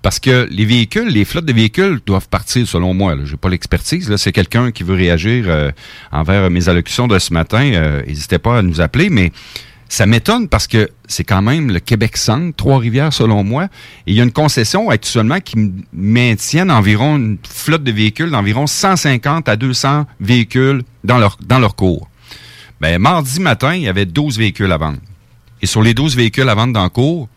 Parce que les véhicules, les flottes de véhicules doivent partir, selon moi. Je n'ai pas l'expertise. Là, c'est quelqu'un qui veut réagir euh, envers mes allocutions de ce matin. euh, N'hésitez pas à nous appeler, mais ça m'étonne parce que c'est quand même le Québec Centre, Trois-Rivières, selon moi. Et il y a une concession actuellement qui m- maintiennent environ une flotte de véhicules d'environ 150 à 200 véhicules dans leur, dans leur cours. Ben, mardi matin, il y avait 12 véhicules à vendre. Et sur les 12 véhicules à vendre dans le cours,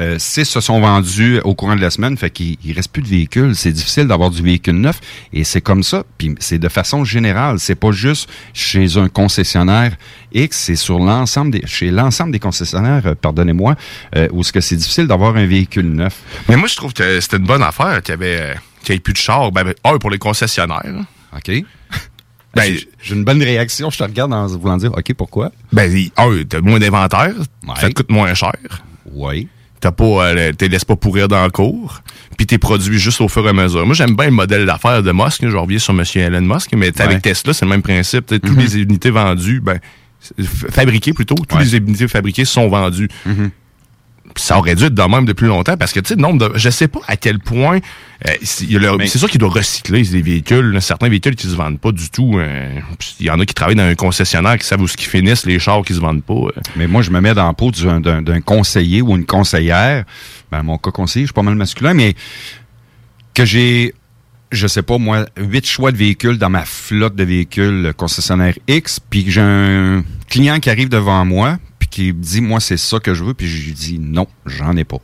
euh, 6 se sont vendus au courant de la semaine, fait qu'il il reste plus de véhicules. C'est difficile d'avoir du véhicule neuf et c'est comme ça. Puis c'est de façon générale. C'est pas juste chez un concessionnaire X, c'est sur l'ensemble des, chez l'ensemble des concessionnaires, euh, pardonnez-moi, euh, où est-ce que c'est difficile d'avoir un véhicule neuf. Mais moi, je trouve que c'était une bonne affaire qu'il y avait, euh, qu'il y ait plus de chars. Ben, un, pour les concessionnaires. OK. Ben, J'ai- J'ai une bonne réaction. Je te regarde en voulant dire, OK, pourquoi? Ben, un, t'as moins d'inventaire. Ouais. Ça te coûte moins cher. Oui. T'as pas, euh, t'es laisses pas pourrir dans le cours. Puis t'es produit juste au fur et à mesure. Moi, j'aime bien le modèle d'affaires de Musk. Je reviens sur M. Elon Musk. Mais Ouais. avec Tesla, c'est le même principe. Mhm. Toutes les unités vendues, ben, fabriquées plutôt, toutes Ouais. les unités fabriquées sont vendues. Mhm. Puis ça aurait dû être de même depuis longtemps parce que, tu sais, le nombre de. Je sais pas à quel point. euh, c'est sûr qu'il doit recycler des véhicules. là. certains véhicules qui se vendent pas du tout. euh, Il y en a qui travaillent dans un concessionnaire qui savent où ce qu'ils finissent, les chars qui se vendent pas. euh. Mais moi, je me mets dans la peau d'un- conseiller ou une conseillère. Ben, mon cas conseiller, je suis pas mal masculin, mais que j'ai, je sais pas, moi, huit choix de véhicules dans ma flotte de véhicules concessionnaire X, puis que j'ai un client qui arrive devant moi, qui dit, moi, c'est ça que je veux, puis je lui dis, non, j'en ai pas.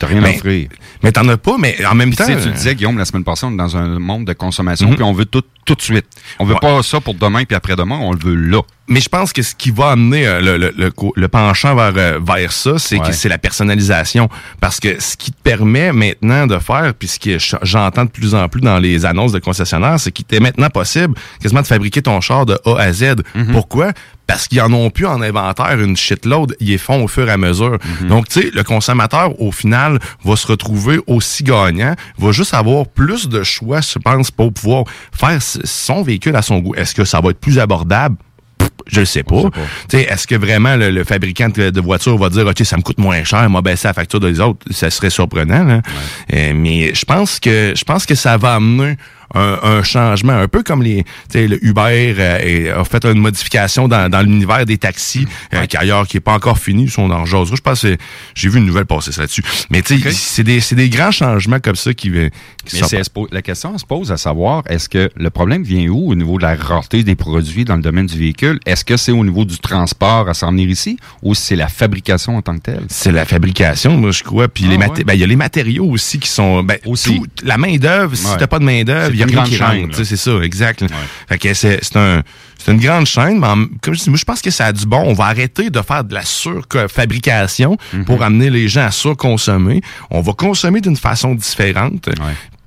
T'as rien à Mais- offrir. Mais t'en as pas, mais en même Puis temps. tu sais, tu euh, disais, Guillaume, la semaine passée, on est dans un monde de consommation, Mhm. puis on veut tout tout de suite. On veut Ouais. pas ça pour demain puis après-demain, on le veut là. Mais je pense que ce qui va amener euh, le, le, le, le penchant vers, euh, vers ça, c'est Ouais. que c'est la personnalisation. Parce que ce qui te permet maintenant de faire, puis ce que j'entends de plus en plus dans les annonces de concessionnaires, c'est qu'il est maintenant possible quasiment de fabriquer ton char de A à Z. Pourquoi? Parce qu'ils en ont plus en inventaire une shitload, ils les font au fur et à mesure. Donc, tu sais, le consommateur, au final, va se retrouver aussi gagnant, va juste avoir plus de choix, je pense, pour pouvoir faire son véhicule à son goût. Est-ce que ça va être plus abordable? Je le sais pas. Tu sais, Est-ce que vraiment le, le fabricant de, de voiture va dire OK, ça me coûte moins cher, m'a baissé la facture des autres? Ça serait surprenant. Là. Euh, mais je pense que je pense que ça va amener un, un changement, un peu comme les tu sais, le Uber euh, et a fait une modification dans, dans l'univers des taxis, euh, qui ailleurs qui est pas encore fini, son en jasera. Je pense que j'ai vu une nouvelle passer là-dessus. Mais tu sais, c'est des, c'est des grands changements comme ça qui, euh, qui Mais sont- la question se pose à savoir, est-ce que le problème vient où au niveau de la rareté des produits dans le domaine du véhicule? Est-ce que c'est au niveau du transport à s'en venir ici ou c'est la fabrication en tant que telle? C'est la fabrication, moi, je crois. Puis les Ah, ouais? ben, il y a les matériaux aussi qui sont. Ben, tout- la main-d'œuvre, si Ouais. t'as pas de main-d'œuvre, y a une grande chaîne, C'est ça, exact. Fait c'est c'est un. C'est une grande chaîne, mais en- comme je dis, moi, je pense que ça a du bon. On va arrêter de faire de la surfabrication Mhm. pour amener les gens à surconsommer. On va consommer d'une façon différente.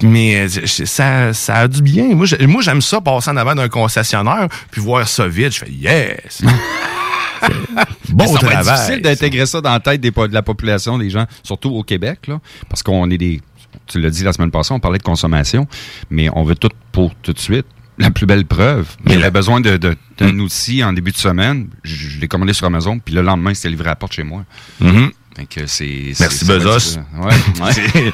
Mais euh, ça, ça a du bien. Moi, j'ai- moi, j'aime ça passer en avant d'un concessionnaire puis voir ça vide. Je fais yes! <laughs> bon travail. difficile d'intégrer ça dans la tête des de la population, des gens, surtout au Québec, là, parce qu'on est des. Tu l'as dit la semaine passée, on parlait de consommation, mais on veut tout pour tout de suite. La plus belle preuve. Mais il avait besoin de- de- d'un outil en début de semaine. Je, je l'ai commandé sur Amazon, puis le lendemain, c'était livré à la porte chez moi. Mhm. Fait que c'est. Merci, Bezos. Ouais, ouais. <laughs>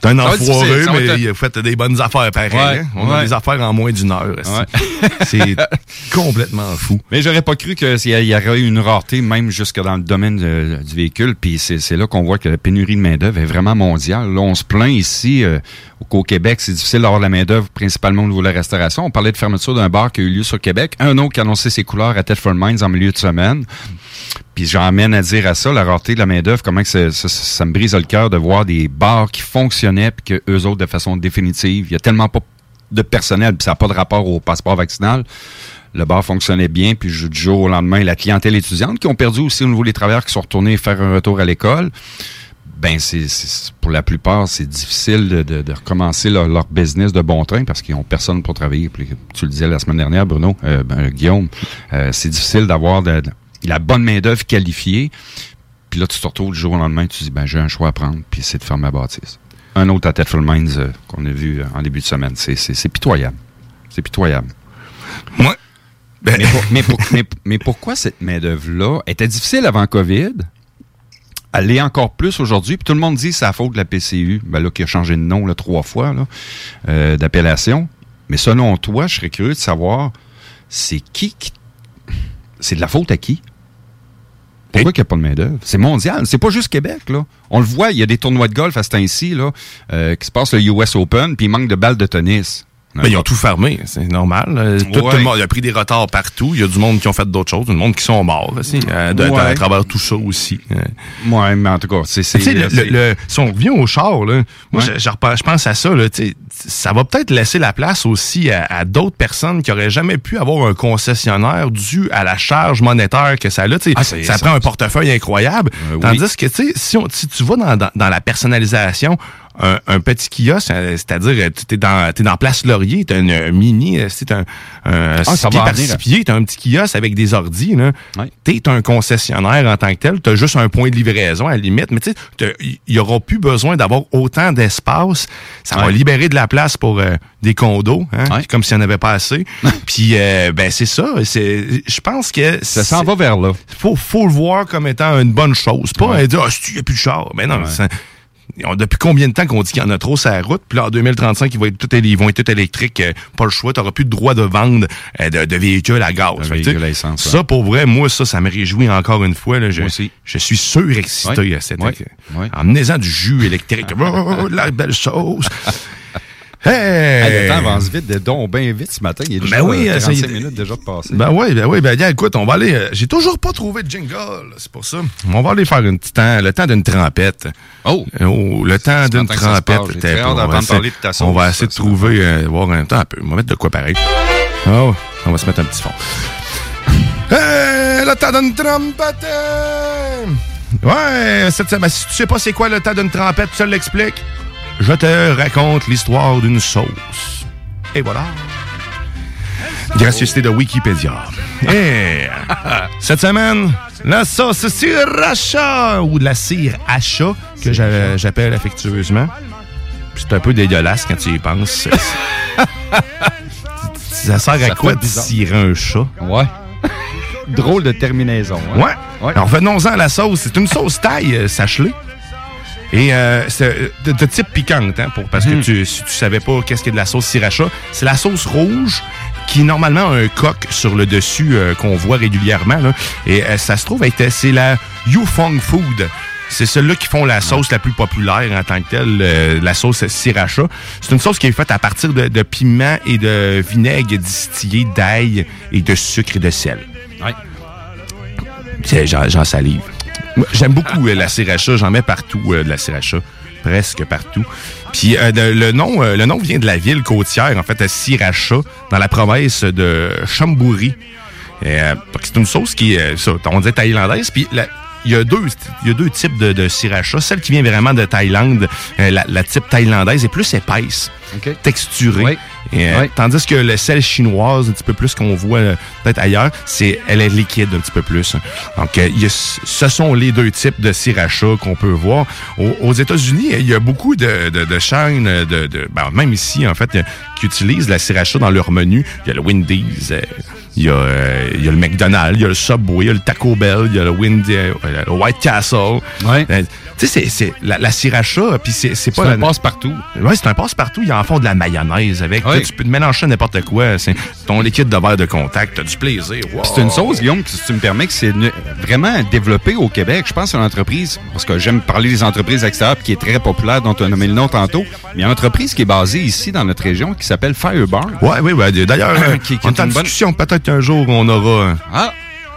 T'es <laughs> un enfoiré, mais être- il a fait des bonnes affaires pareil. Ouais, hein. On a des affaires en moins d'une heure. C'est <laughs> complètement fou. Mais j'aurais pas cru qu'il y aurait eu une rareté, même jusque dans le domaine de- du véhicule. Puis c'est là qu'on voit que la pénurie de main-d'œuvre est vraiment mondiale. Là, on se plaint ici euh, qu'au Québec, c'est difficile d'avoir la main-d'œuvre, principalement au niveau de la restauration. On parlait de fermeture d'un bar qui a eu lieu sur Québec. Un autre qui a annoncé ses couleurs à Thetford Mines en milieu de semaine. Puis j'emmène à dire à ça, la rareté de la main-d'œuvre, comment que ça, me brise le cœur de voir des bars qui fonctionnaient, puis que eux autres, de façon définitive, il y a tellement pas de personnel, puis ça n'a pas de rapport au passeport vaccinal. Le bar fonctionnait bien, puis du jour au lendemain, la clientèle étudiante qui ont perdu aussi au niveau des travailleurs qui sont retournés faire un retour à l'école. Ben, c'est pour la plupart, c'est difficile de, recommencer leur, business de bon train parce qu'ils ont personne pour travailler. Puis, tu le disais la semaine dernière, Bruno, euh, ben, Guillaume, euh, c'est difficile d'avoir de- la bonne main-d'œuvre qualifiée. Puis là, tu te retrouves du jour au lendemain, tu te dis, ben, j'ai un choix à prendre, puis c'est de faire ma bâtisse. Un autre à Tetford Mines euh, qu'on a vu euh, en début de semaine. C'est- pitoyable. C'est pitoyable. Moi, mais, pour- <laughs> mais pour- mais- mais pourquoi cette main-d'œuvre-là était difficile avant COVID? Elle l'est encore plus aujourd'hui. Puis tout le monde dit que c'est la faute de la PCU, ben là, qui a changé de nom là, trois fois euh, d'appellation. Mais selon toi, je serais curieux de savoir, c'est qui qui. C'est de la faute à qui? Pourquoi il n'y a pas de main-d'œuvre? C'est mondial. C'est pas juste Québec, là. On le voit, il y a des tournois de golf à ce temps-ci, là, euh, qui se passent le US Open, puis il manque de balles de tennis. Ben, ils ont tout fermé, c'est normal. Tout, le monde il a pris des retards partout. Il y a du monde qui ont fait d'autres choses, du monde qui sont morts aussi, euh, de- à travers tout ça aussi. Euh, Ouais, mais en tout cas, c'est. Le- le- le- si on revient au char, là, moi, Ouais. je, je pense à ça, là, ça va peut-être laisser la place aussi à, à d'autres personnes qui auraient jamais pu avoir un concessionnaire dû à la charge monétaire que ça a. Ah, ça prend un portefeuille incroyable. Euh, oui. Tandis que si, on- si tu vas dans, dans, dans la personnalisation, un, un petit kiosque, euh, c'est-à-dire tu es dans, t'es dans Place Laurier, tu as un mini, euh, c'est un, un Ah, six pieds va par venir. six pieds, t'as un petit kiosque avec des ordis, là. T'es un concessionnaire en tant que tel, t'as juste un point de livraison à la limite, mais tu sais, il y aura plus besoin d'avoir autant d'espace. Ça va libérer de la place pour euh, des condos, hein, comme s'il n'y en avait pas assez. <laughs> Puis, euh, ben c'est ça. C'est, je pense que Ça s'en va vers là. Faut, faut le voir comme étant une bonne chose, pas dire ah, il n'y a plus de char. Mais non, ça- on- depuis combien de temps qu'on dit qu'il y en a trop sur la route? Puis là, en 2035, ils vont être tout, ils vont être tout électriques. euh, pas le choix. Tu n'auras plus de droit de vendre euh, de, de véhicules à gaz. Fait à essence, Ça, pour vrai, moi, ça, ça me réjouit encore une fois. Là, je, Moi aussi. je suis surexcité à cette Ouais. euh, Ouais. En menant du jus électrique. <laughs> Oh, la belle chose. Hey! Hey, le temps avance vite, de don bien vite ce matin. Il est déjà Ben oui, euh, ça y est. 45 minutes déjà de passer. Ben oui, ben oui, ben écoute, on va aller. euh, J'ai toujours pas trouvé de jingle, c'est pour ça. On va aller faire un petit temps, le temps d'une trempette. Oh! le temps d'une trempette. On va essayer- de ta sauce, On va essayer de trouver, euh, voir un temps un peu. On va mettre de quoi pareil. Oh, on va se mettre un petit fond. <laughs> Euh, le temps d'une trompette. Ouais, cette semaine, si tu sais pas c'est quoi le temps d'une trompette, tu l'expliques? Je te raconte l'histoire d'une sauce. Et voilà. Gracieuseté de Wikipédia. Et <laughs> cette semaine, la sauce sriracha ou de la cire hacha que j'a- j'appelle affectueusement. C'est un peu dégueulasse quand tu y penses. <laughs> Ça sert à Ça quoi de cirer un chat? Ouais. Drôle de terminaison. hein? Ouais. Alors, venons-en à la sauce. C'est une sauce taille, euh, sache-le. Et euh, c'est euh, de, de type piquante, hein, pour, parce que tu, si tu savais pas qu'est-ce qu'il y a de la sauce sriracha, c'est la sauce rouge qui normalement a un coq sur le dessus euh, qu'on voit régulièrement. là. Et euh, ça se trouve c'est la Yufeng Food. C'est ceux-là qui font la sauce la plus populaire en tant que telle, euh, la sauce sriracha. C'est une sauce qui est faite à partir de, de piment et de vinaigre distillé d'ail et de sucre et de sel. Ouais. J'en salive. J'aime beaucoup euh, la sriracha. J'en mets partout euh, de la sriracha. Presque partout. Puis euh, le, nom, euh, le nom vient de la ville côtière, en fait, à Sriracha, dans la province de Chamboury. Euh, c'est une sauce qui est, ça, on dit thaïlandaise. Puis la- il y a deux, il y a deux types de, de sriracha. Celle qui vient vraiment de Thaïlande, euh, la, la type thaïlandaise, est plus épaisse, texturée. Et, euh, Tandis que le sel chinoise, un petit peu plus qu'on voit euh, peut-être ailleurs, c'est elle est liquide un petit peu plus. Donc, euh, il y a- ce sont les deux types de sriracha qu'on peut voir. Aux, aux États-Unis, il y a beaucoup de, de, de chaînes, de, de- ben, même ici, en fait, qui utilisent la sriracha dans leur menu. Il y a le Wendy's, euh, il y, a, euh, il y a le McDonald's, il y a le Subway, il y a le Taco Bell, il y a le, Wendy, euh, le White Castle. Euh, tu sais, c'est- c'est la, la sriracha, puis c'est c'est pas... C'est un passe-partout. Ouais, c'est un passe-partout. Ils en font de la mayonnaise avec. Ouais. Là, tu peux te mélanger n'importe quoi. C'est ton liquide de verre de contact. T'as du plaisir. Wow. C'est une sauce, Guillaume, si tu me permets, que c'est vraiment développée au Québec. Je pense c'est une entreprise, parce que j'aime parler des entreprises extérieures, qui est très populaire, dont tu as nommé le nom tantôt. Mais il y a une entreprise qui est basée ici, dans notre région, qui s'appelle Firebar. Ouais, oui, ouais. D'ailleurs, <coughs> euh, Qui- qui on en une bonne- discussion. Peut-être qu'un jour, on aura... euh, Ah!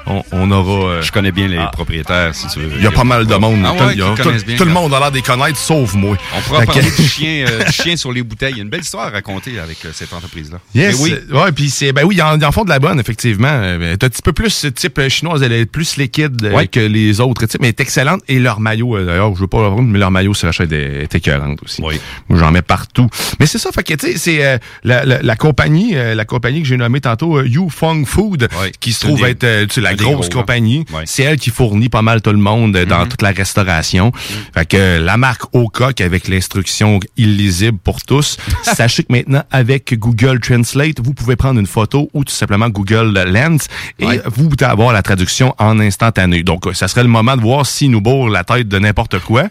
On, on aura... euh, Je connais bien les ah. propriétaires, si tu veux. Il y a pas mal de monde. Ah Tout- ouais, il y a- qui tout, connaissent bien, tout le monde a l'air de les connaître, sauf moi. On pourra Fait que- parler du <laughs> chien, euh, du chien sur les bouteilles. Il y a une belle histoire à raconter avec euh, cette entreprise-là. Yes. Mais oui. Ouais, puis c'est ben oui, ils en, font de la bonne effectivement. Euh, ben, T'as un petit peu plus ce type chinoise, elle est plus liquide Ouais. que les autres types, mais elle est excellente et leur maillot d'ailleurs, je veux pas le vendre, mais leur maillot c'est est, est écœurante aussi. Oui. Moi j'en mets partout. Mais c'est ça fait que tu sais c'est euh, la, la, la compagnie euh, la compagnie que j'ai nommée tantôt euh, Yufeng Food qui se trouve des- être tu sais, la grosse gros, hein. compagnie. Ouais. C'est elle qui fournit pas mal tout le monde dans toute la restauration. Fait que euh, la marque Ocock avec l'instruction illisible pour tous. <laughs> Sachez que maintenant avec Google Translate, vous pouvez prendre une photo ou tout simplement Google Lens et Ouais. vous pouvez avoir la traduction en instantané. Donc euh, ça serait le moment de voir s'il nous bourre la tête de n'importe quoi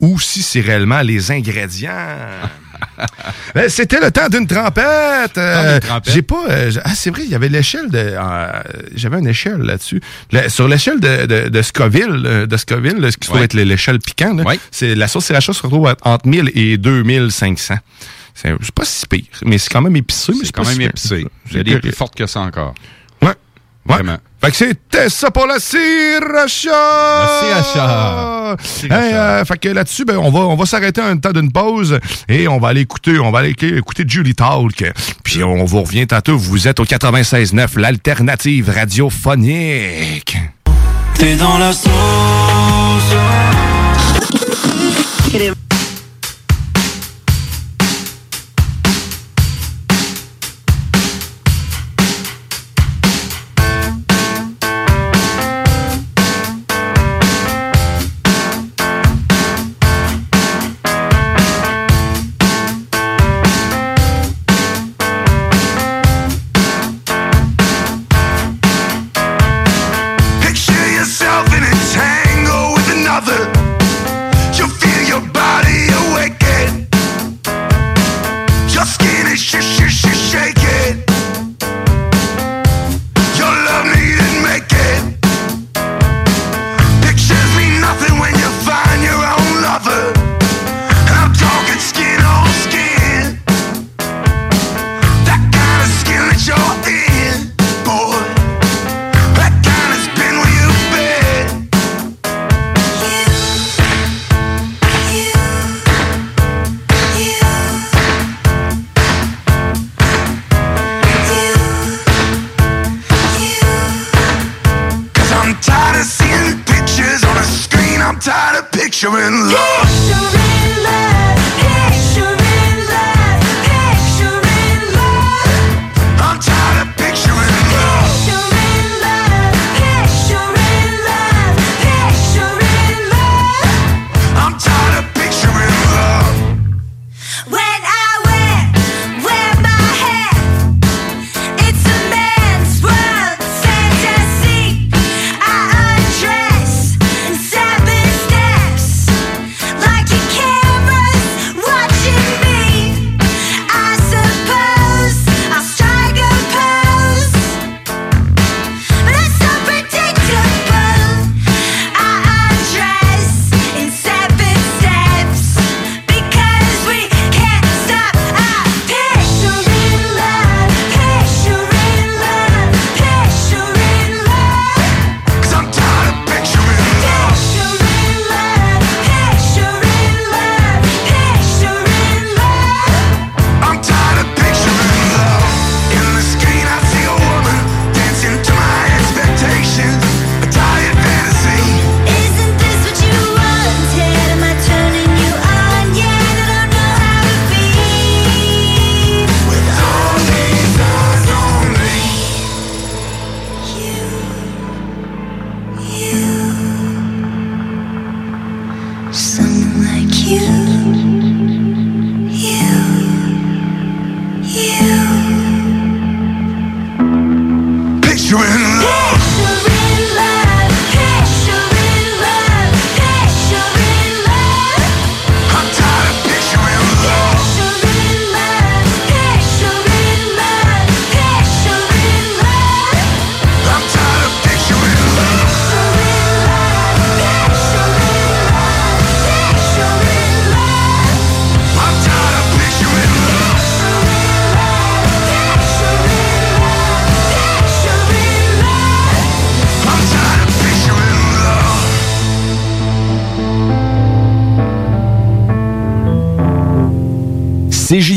ou si c'est réellement les ingrédients. Ben, C'était le temps d'une trempette. Euh, trempette. J'ai pas. euh, ah, c'est vrai, il y avait l'échelle de. euh, J'avais une échelle là-dessus. Sur l'échelle de, de, de Scoville, euh, de Scoville, ce qui se trouve être l'échelle piquante, Ouais. c'est la sauce sriracha se retrouve entre 1000 et 2500. C'est pas si pire, mais c'est quand même épicé. C'est quand si même pire. épicé. A des plus fortes que ça encore. Ouais. Ouais. Vraiment. Fait que c'était ça pour la sriracha! La sriracha. Hey, euh, fait que là-dessus, ben, on va, on va s'arrêter un temps d'une pause et on va aller écouter, on va aller écouter Julie Talk. Puis on vous revient tantôt. Vous êtes au 96.9, l'alternative radiophonique. T'es dans la sauce.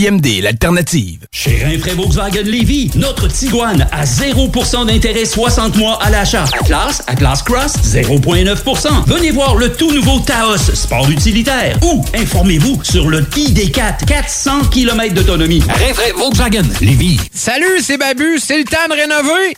CJMD, l'alternative. Chez Rinfraie Volkswagen Lévy, notre Tiguan à 0% d'intérêt 60 mois à l'achat. Atlas, Atlas Cross, 0,9%. Venez voir le tout nouveau Taos, sport utilitaire. Ou informez-vous sur le ID4, 400 km d'autonomie. Rinfraie Volkswagen Lévy. Salut, c'est Babu, c'est le temps de rénover.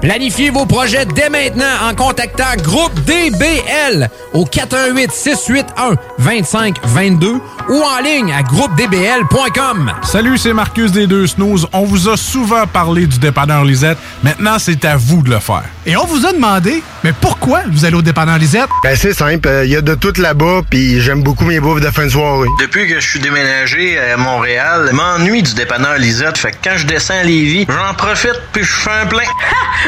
Planifiez vos projets dès maintenant en contactant Groupe DBL au 418 681 2522 ou en ligne à groupedbl.com. Salut, c'est Marcus des Deux Snooze. On vous a souvent parlé du dépanneur Lisette. Maintenant, c'est à vous de le faire. Et on vous a demandé, mais pourquoi vous allez au dépanneur Lisette? Ben c'est simple, il y a de tout là-bas, puis j'aime beaucoup mes bouffes de fin de soirée. Depuis que je suis déménagé à Montréal, je m'ennuie du dépanneur Lisette. Fait que quand je descends à Lévis, j'en profite puis je fais un plein. <laughs>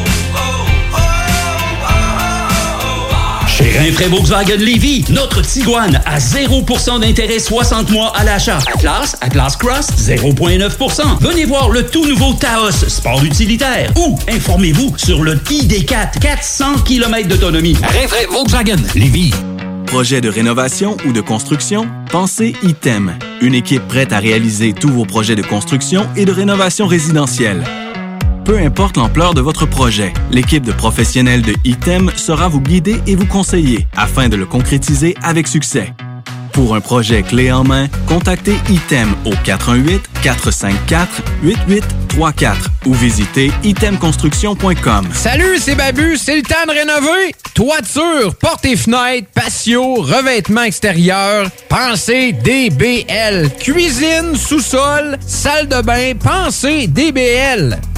Chez Rinfraie Volkswagen Lévy, notre Tiguan à 0% d'intérêt 60 mois à l'achat. Atlas, Atlas Cross, 0,9%. Venez voir le tout nouveau Taos, sport utilitaire. Ou informez-vous sur le ID4, 400 km d'autonomie. Rinfraie Volkswagen Lévy. Projet de rénovation ou de construction? Pensez ITEM. Une équipe prête à réaliser tous vos projets de construction et de rénovation résidentielle. Peu importe l'ampleur de votre projet, l'équipe de professionnels de ITEM sera vous guider et vous conseiller afin de le concrétiser avec succès. Pour un projet clé en main, contactez ITEM au 418-454-8834 ou visitez itemconstruction.com. Salut, c'est Babu, c'est le temps de rénover. Toiture, portes et fenêtres, patio, revêtement extérieur, pensez DBL. Cuisine, sous-sol, salle de bain, pensez DBL.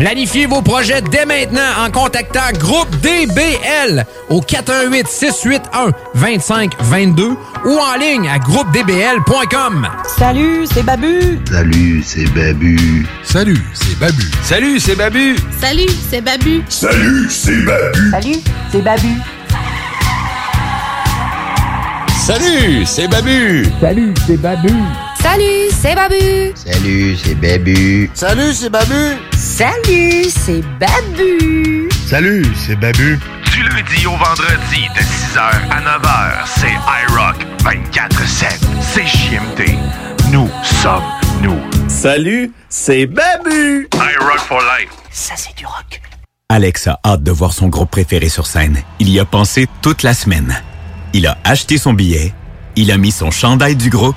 Planifiez vos projets dès maintenant en contactant Groupe DBL au 418 681 2522 ou en ligne à groupedbl.com. Salut, c'est Babu. Salut, c'est Babu. Salut, c'est Babu. Salut, c'est Babu. Salut, c'est Babu. Salut, c'est Babu. Salut, c'est Babu. Salut, c'est Babu. Salut, c'est Babu. Salut, c'est Babu. Salut, c'est Babu. Salut, c'est Babu. Salut, c'est Babu. Salut, c'est Babu. Du lundi au vendredi de 6h à 9h, c'est iRock 24-7. C'est JMD. Nous sommes nous. Salut, c'est Babu. iRock for life. Ça, c'est du rock. Alex a hâte de voir son groupe préféré sur scène. Il y a pensé toute la semaine. Il a acheté son billet, il a mis son chandail du groupe,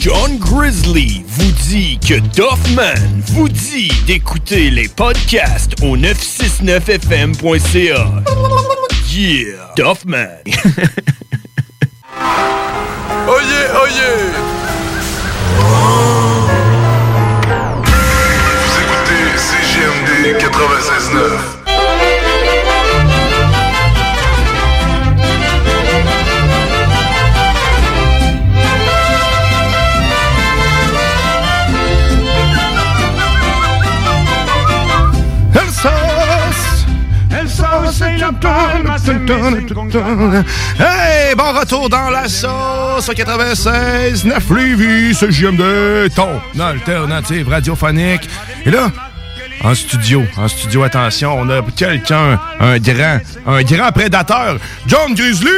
John Grizzly vous dit que Doffman vous dit d'écouter les podcasts au 969fm.ca. Yeah! Doffman! <laughs> Oyez, oyez! Vous écoutez CGMD 96.9. Hey! Bon retour dans la sauce au 96 9 Lévis, ce JMD, ton alternative radiophonique. Et là, en studio, en studio, attention, on a quelqu'un, un grand, un grand prédateur, John Grizzly!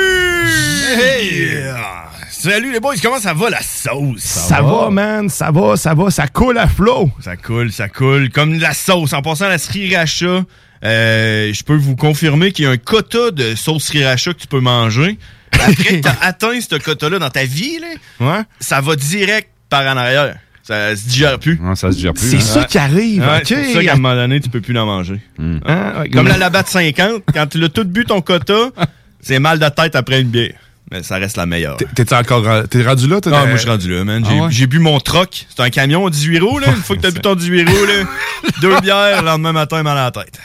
Yeah! Salut les boys, comment ça va la sauce? Ça, va. man, ça va, ça va, ça coule à flot. Ça coule, ça coule, comme de la sauce. En passant à la sriracha, euh, je peux vous confirmer qu'il y a un quota de sauce sriracha que tu peux manger. Après que t'as <laughs> atteint ce quota-là dans ta vie, là, ça va direct par en arrière. Ça se digère plus. ça se digère plus. C'est hein. ça qui arrive, Ouais, ok. C'est ça qu'à un moment donné, tu peux plus en manger. Hein, ouais, Comme la labatte 50, quand tu l'as tout bu ton quota, <laughs> c'est mal de tête après une bière. Mais ça reste la meilleure. T'es encore t'es rendu là, toi? Non, t'es- moi je suis rendu là, man. Ah J'ai ouais? j'ai bu mon troc. C'est un camion à 18 roues, là. <laughs> Une fois que t'as bu ton 18 roues, là, deux bières, le lendemain matin, mal à la tête.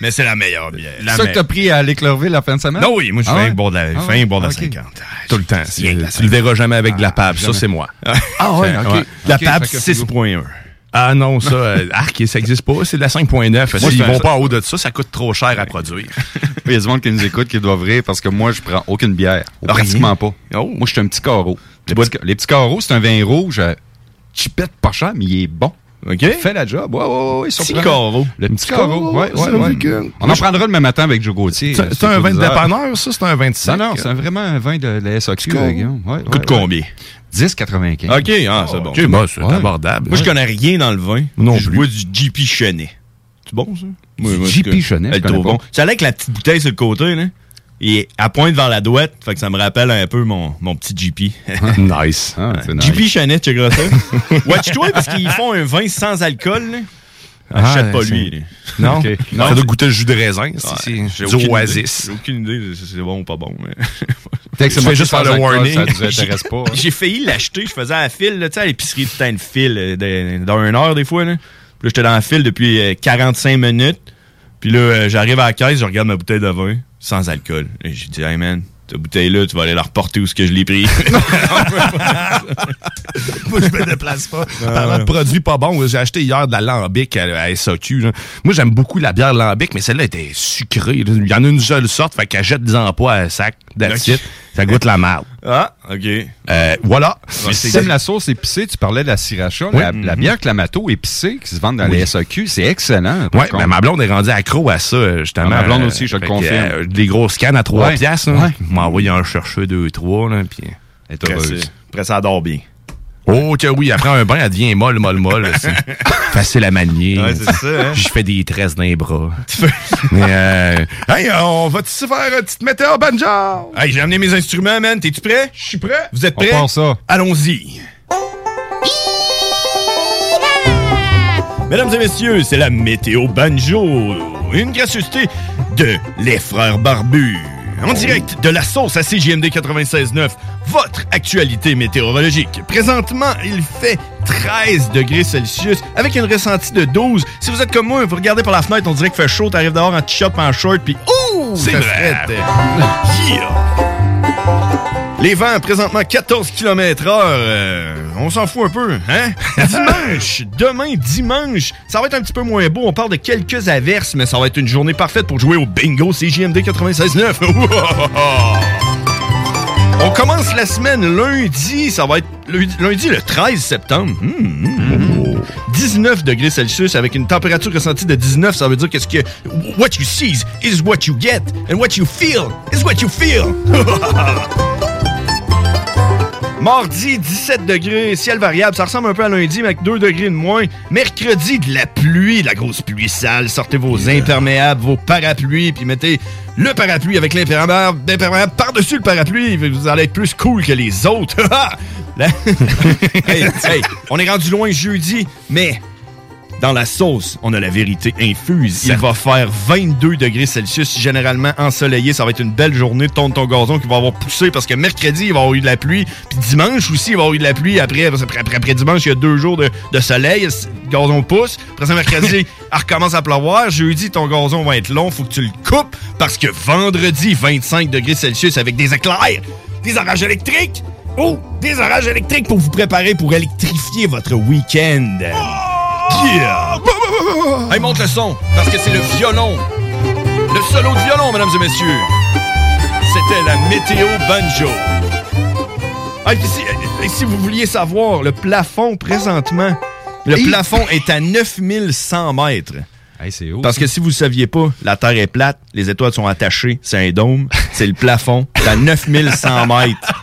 Mais c'est la meilleure bière. C'est ça que t'as pris à l'Éclerville la fin de semaine? Non, oui, moi je Ah fais ouais? un boire de la, Ah ouais? boire de la Ok. 50. Tout le temps. la Tu le verras jamais avec de la PAB. Ça, c'est moi. Ah ouais, <laughs> ok. La Ok, PAB fait que 6.1. Ah non, ça, <laughs> euh, arc, ça existe pas. C'est de la 5.9. Moi, S'ils fais vont pas en haut de ça, ça coûte trop cher à produire. <laughs> Il y a du monde qui nous écoute qui doivent rire parce que moi, je prends aucune bière. Ou Ah, pratiquement pas. Oh. Moi, je suis un petit carreau. Les petits, les petits carreaux, c'est un vin rouge. euh, chipette pas cher, mais il est bon. OK. Il fait la job. Ouais, ouais, ouais, Petit carreau. Le petit carreau. Ouais, ouais, On en prendra le même matin avec Joe Gauthier. C'est euh, c'est un vin de dépanneur, ça? C'est un vin de Non, sac? non, c'est un- vraiment un vin de la SAQ, euh. Ouais, Coûte combien? ouais. 10,95. OK, ah, c'est bon. Ok, bon, c'est abordable. Moi, je connais rien dans le vin. Non je bois du JP Chenet. C'est bon, ça? Oui, JP c'est- Chenet, je Elle est connais trop bon. Ça allait avec la petite bouteille sur le côté, là. Et à pointe vers la douette, fait que ça me rappelle un peu mon, mon petit JP. <laughs> nice. Ah, c'est nice. JP Chenet, tu ça? <laughs> Watch-toi, parce qu'ils font un vin sans alcool, là. Ah, Achète pas c'est- lui, là. Non? Ok. Non, ça doit goûter le jus de raisin. Ouais, c'est j'ai c'est aucune du idée. oasis. J'ai aucune idée si c'est bon ou pas bon. mais- <laughs> Peut-être que juste faire le warning. Ça nous intéresse pas. hein. J'ai failli l'acheter, je faisais la file, là, tu sais, à l'épicerie de temps de file, euh, de- dans une heure des fois. Là, Puis là j'étais dans la file depuis euh, 45 minutes. Puis là, euh, j'arrive à la caisse, je regarde ma bouteille de vin sans alcool. Et j'ai dit, hey man, cette bouteille-là, tu vas aller la reporter où ce que je l'ai pris. <laughs> Moi, je me déplace pas. Parlant de produits pas bons, j'ai acheté hier de la lambic à, à SAQ. là. Moi, j'aime beaucoup la bière lambic, mais celle-là était sucrée. là. Il y en a une seule sorte, fait qu'elle jette des emplois à sac. That's. Ça goûte la merde. ah, ok. Euh, voilà. Mais si t'aimes la sauce épicée, tu parlais de la sriracha. Oui. La, la bière Clamato épicée qui se vend dans les SAQ, c'est excellent. Ouais, contre. mais ma blonde est rendue accro à ça, justement. Ah, ma blonde aussi, je que, confirme. euh, des grosses cannes à 3 Ouais. piastres. Ouais. M'a envoyé en chercher 2, 3, là, puis... Elle est Après, heureuse. après, ça adore bien. Oh que oui, après un bain, elle devient molle, molle, molle. C'est <laughs> facile à manier. Ouais, c'est ça, hein? Je fais des tresses dans les bras. <laughs> Mais euh, hey, on va-tu faire une petite météo banjo? Hey, j'ai amené mes instruments, man. T'es-tu prêt? Je suis prêt. Vous êtes On prêts? part ça. Allons-y. Mesdames et messieurs, c'est la météo banjo. Une gracieuseté de Les Frères Barbus. En direct de la source à CJMD 96.9, votre actualité météorologique. Présentement, il fait 13 degrés Celsius avec une ressentie de 12. Si vous êtes comme moi, vous regardez par la fenêtre, on dirait qu'il fait chaud, t'arrives dehors en t-shirt, en short, puis ouh, C'est vrai. <laughs> Les vents, présentement 14 km heure, euh, on s'en fout un peu, hein? <laughs> Dimanche, demain dimanche, ça va être un petit peu moins beau. On parle de quelques averses, mais ça va être une journée parfaite pour jouer au bingo CJMD 96.9. <laughs> On commence la semaine lundi, ça va être lundi, lundi le 13 septembre. Hmm, hmm. 19 degrés Celsius avec une température ressentie de 19, ça veut dire qu'est-ce que what you see is what you get and what you feel is what you feel. <laughs> Mardi, 17 degrés, ciel variable. Ça ressemble un peu à lundi, mais avec 2 degrés de moins. Mercredi, de la pluie, de la grosse pluie sale. Sortez vos imperméables, vos parapluies, puis mettez le parapluie avec l'imperméable par-dessus le parapluie. Vous allez être plus cool que les autres. Là- <laughs> hey, hey, on est rendu loin jeudi, mais dans la sauce, on a la vérité infuse. Il va faire 22 degrés Celsius, généralement ensoleillé. Ça va être une belle journée. Tourne ton gazon qui va avoir poussé parce que mercredi, il va y avoir eu de la pluie. Puis dimanche aussi, il va y avoir eu de la pluie. Après, après, après, après dimanche, il y a deux jours de, de soleil. Le gazon pousse. Après ça, mercredi, <laughs> il recommence à pleuvoir. Jeudi, ton gazon va être long. Faut que tu le coupes parce que vendredi, 25 degrés Celsius avec des éclairs, des orages électriques. Oh, des orages électriques pour vous préparer pour électrifier votre week-end. Yeah! Hey, monte le son, parce que c'est le violon. Le solo de violon, mesdames et messieurs. C'était la météo banjo. Ah, puis si, si vous vouliez savoir, le plafond présentement, le plafond est à 9100 mètres. Hey, c'est haut. Parce que si vous ne saviez pas, la Terre est plate, les étoiles sont attachées, c'est un dôme, c'est le plafond, c'est à 9100 mètres.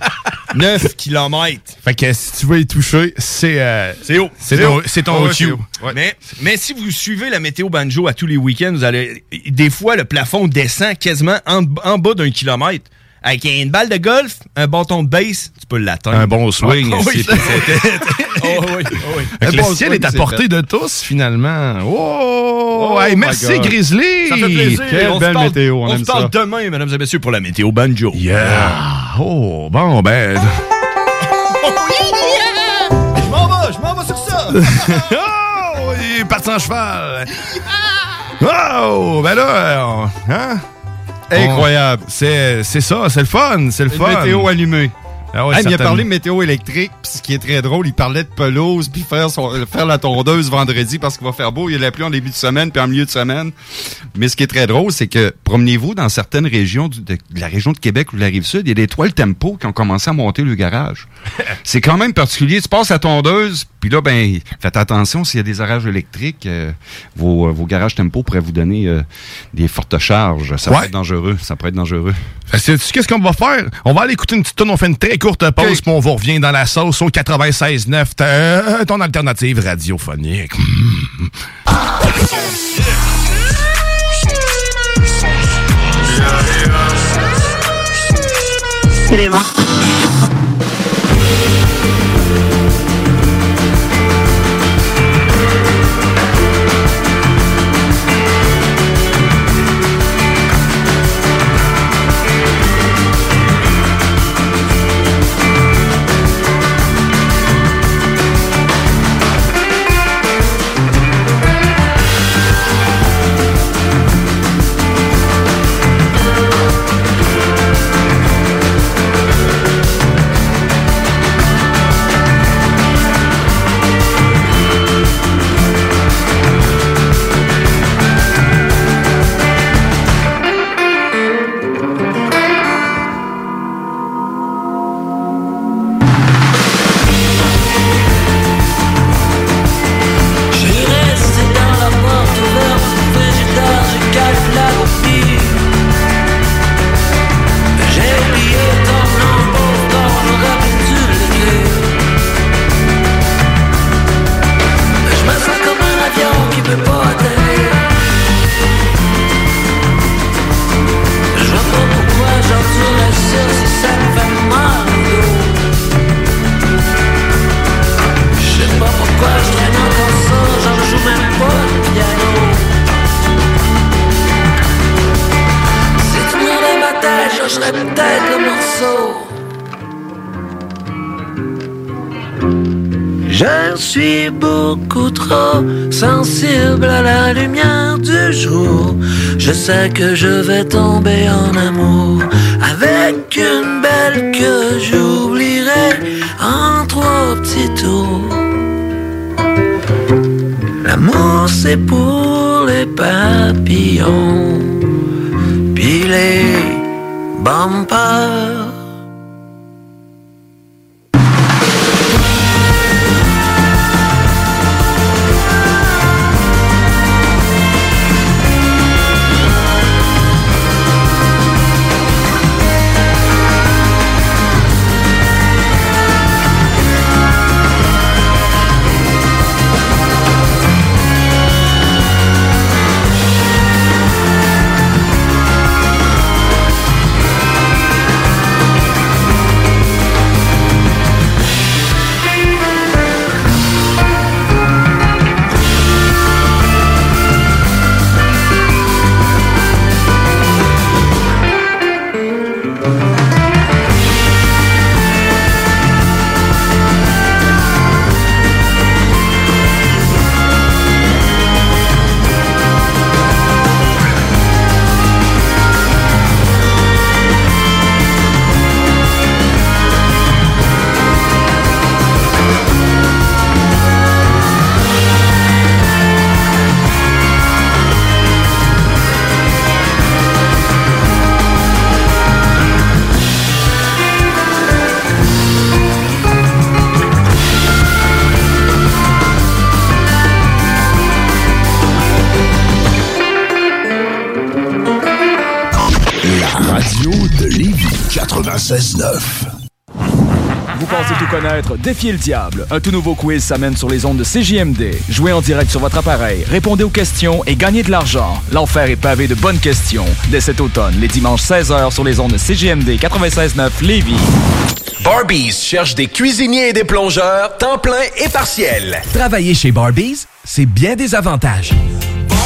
9 <laughs> km. Fait que si tu veux y toucher, c'est. euh, C'est haut. C'est ton, ton Ouais. Mais, mais si vous suivez la météo banjo à tous les week-ends, vous allez. Des fois, le plafond descend quasiment en, en bas d'un kilomètre. Avec une balle de golf, un bâton de base, tu peux l'atteindre. Un bon swing. Ah, oui, <laughs> <laughs> Oh, oui, oh, oui. Le ciel swing, est à portée fait. de tous, finalement. Oh! Oh hey, merci. Grizzly! Ça fait plaisir. Quelle on belle parle, météo, on, se parle ça. demain, mesdames et messieurs, pour la météo banjo. Yeah! Oh, bon, ben... <laughs> Je m'en vais, je m'en vais sur ça. oh, il est parti en cheval! Oh! Ben là, hein? Incroyable. C'est c'est ça, c'est le fun, c'est le Une fun. météo allumée. Ah ouais, il a parlé de météo électrique, puis ce qui est très drôle, il parlait de pelouse, puis faire, son- faire la tondeuse vendredi parce qu'il va faire beau. Il y a la pluie en début de semaine, puis en milieu de semaine. Mais ce qui est très drôle, c'est que promenez-vous dans certaines régions du- de, de la région de Québec ou de la Rive-Sud, il y a des toiles tempo qui ont commencé à monter le garage. <laughs> c'est quand même particulier. Tu passes la tondeuse, puis là, ben, faites attention s'il y a des orages électriques. euh, vos, euh, vos garages tempo pourraient vous donner euh, des fortes charges. Ça Ouais. peut être dangereux. Ça peut être dangereux. Qu'est-ce qu'on va faire? On va aller écouter une petite tonne, on fait une très courte pause, puis on vous revient dans la sauce au 96.9, ta- euh, ton alternative radiophonique. Mm. J'ai suis beaucoup trop sensible à la lumière du jour. Je sais que je vais tomber en amour avec une belle que j'oublierai en trois petits tours. L'amour c'est pour les papillons, puis les bumpers. 96.9. Vous pensez tout connaître? Défiez le diable. Un tout nouveau quiz s'amène sur les ondes de CJMD. Jouez en direct sur votre appareil, répondez aux questions et gagnez de l'argent. L'enfer est pavé de bonnes questions. Dès cet automne, les dimanches 16h sur les ondes de CJMD 96.9 Lévis. Barbies cherche des cuisiniers et des plongeurs, temps plein et partiel. Travailler chez Barbies, c'est bien des avantages.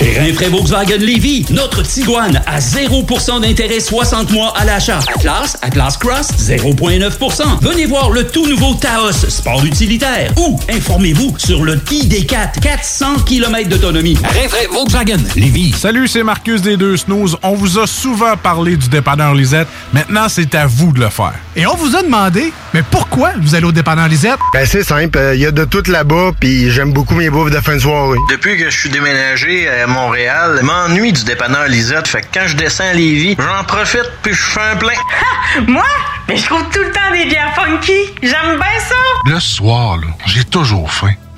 Chez Rinfraie Volkswagen Lévy, notre Tiguan à 0% d'intérêt 60 mois à l'achat. Atlas, Atlas Cross, 0,9%. Venez voir le tout nouveau Taos, sport utilitaire. Ou informez-vous sur le ID4, 400 km d'autonomie. Rinfraie Volkswagen Lévy. Salut, c'est Marcus des Deux Snooze. On vous a souvent parlé du dépanneur Lisette. Maintenant, c'est à vous de le faire. Et on vous a demandé, mais pourquoi vous allez au dépanneur Lisette? Ben c'est simple, il y a de tout là-bas, puis j'aime beaucoup mes bouffes de fin de soirée. Depuis que je suis déménagé à Montréal, je m'ennuie du dépanneur Lisette. Fait que quand je descends à Lévis, j'en profite puis je fais un plein. <laughs> Moi? Mais je trouve tout le temps des bières funky. J'aime bien ça. Le soir, là, j'ai toujours faim.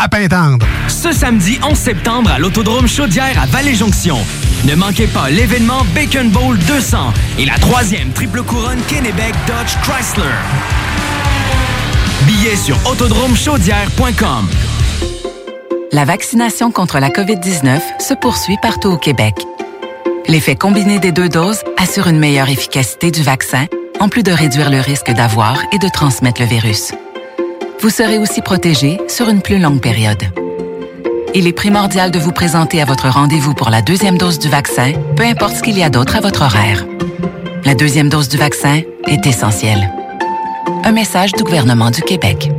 à Pintendre. Ce samedi 11 septembre à l'Autodrome Chaudière à Vallée-Jonction. Ne manquez pas l'événement Bacon Bowl 200 et la troisième triple couronne Kennebec Dodge Chrysler. Billets sur autodromechaudière.com. La vaccination contre la COVID-19 se poursuit partout au Québec. L'effet combiné des deux doses assure une meilleure efficacité du vaccin, en plus de réduire le risque d'avoir et de transmettre le virus. Vous serez aussi protégé sur une plus longue période. Il est primordial de vous présenter à votre rendez-vous pour la deuxième dose du vaccin, peu importe ce qu'il y a d'autre à votre horaire. La deuxième dose du vaccin est essentielle. Un message du gouvernement du Québec.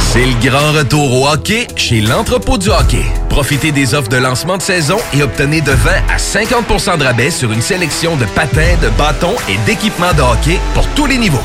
C'est le grand retour au hockey chez l'entrepôt du hockey. Profitez des offres de lancement de saison et obtenez de 20 à 50% de rabais sur une sélection de patins, de bâtons et d'équipements de hockey pour tous les niveaux.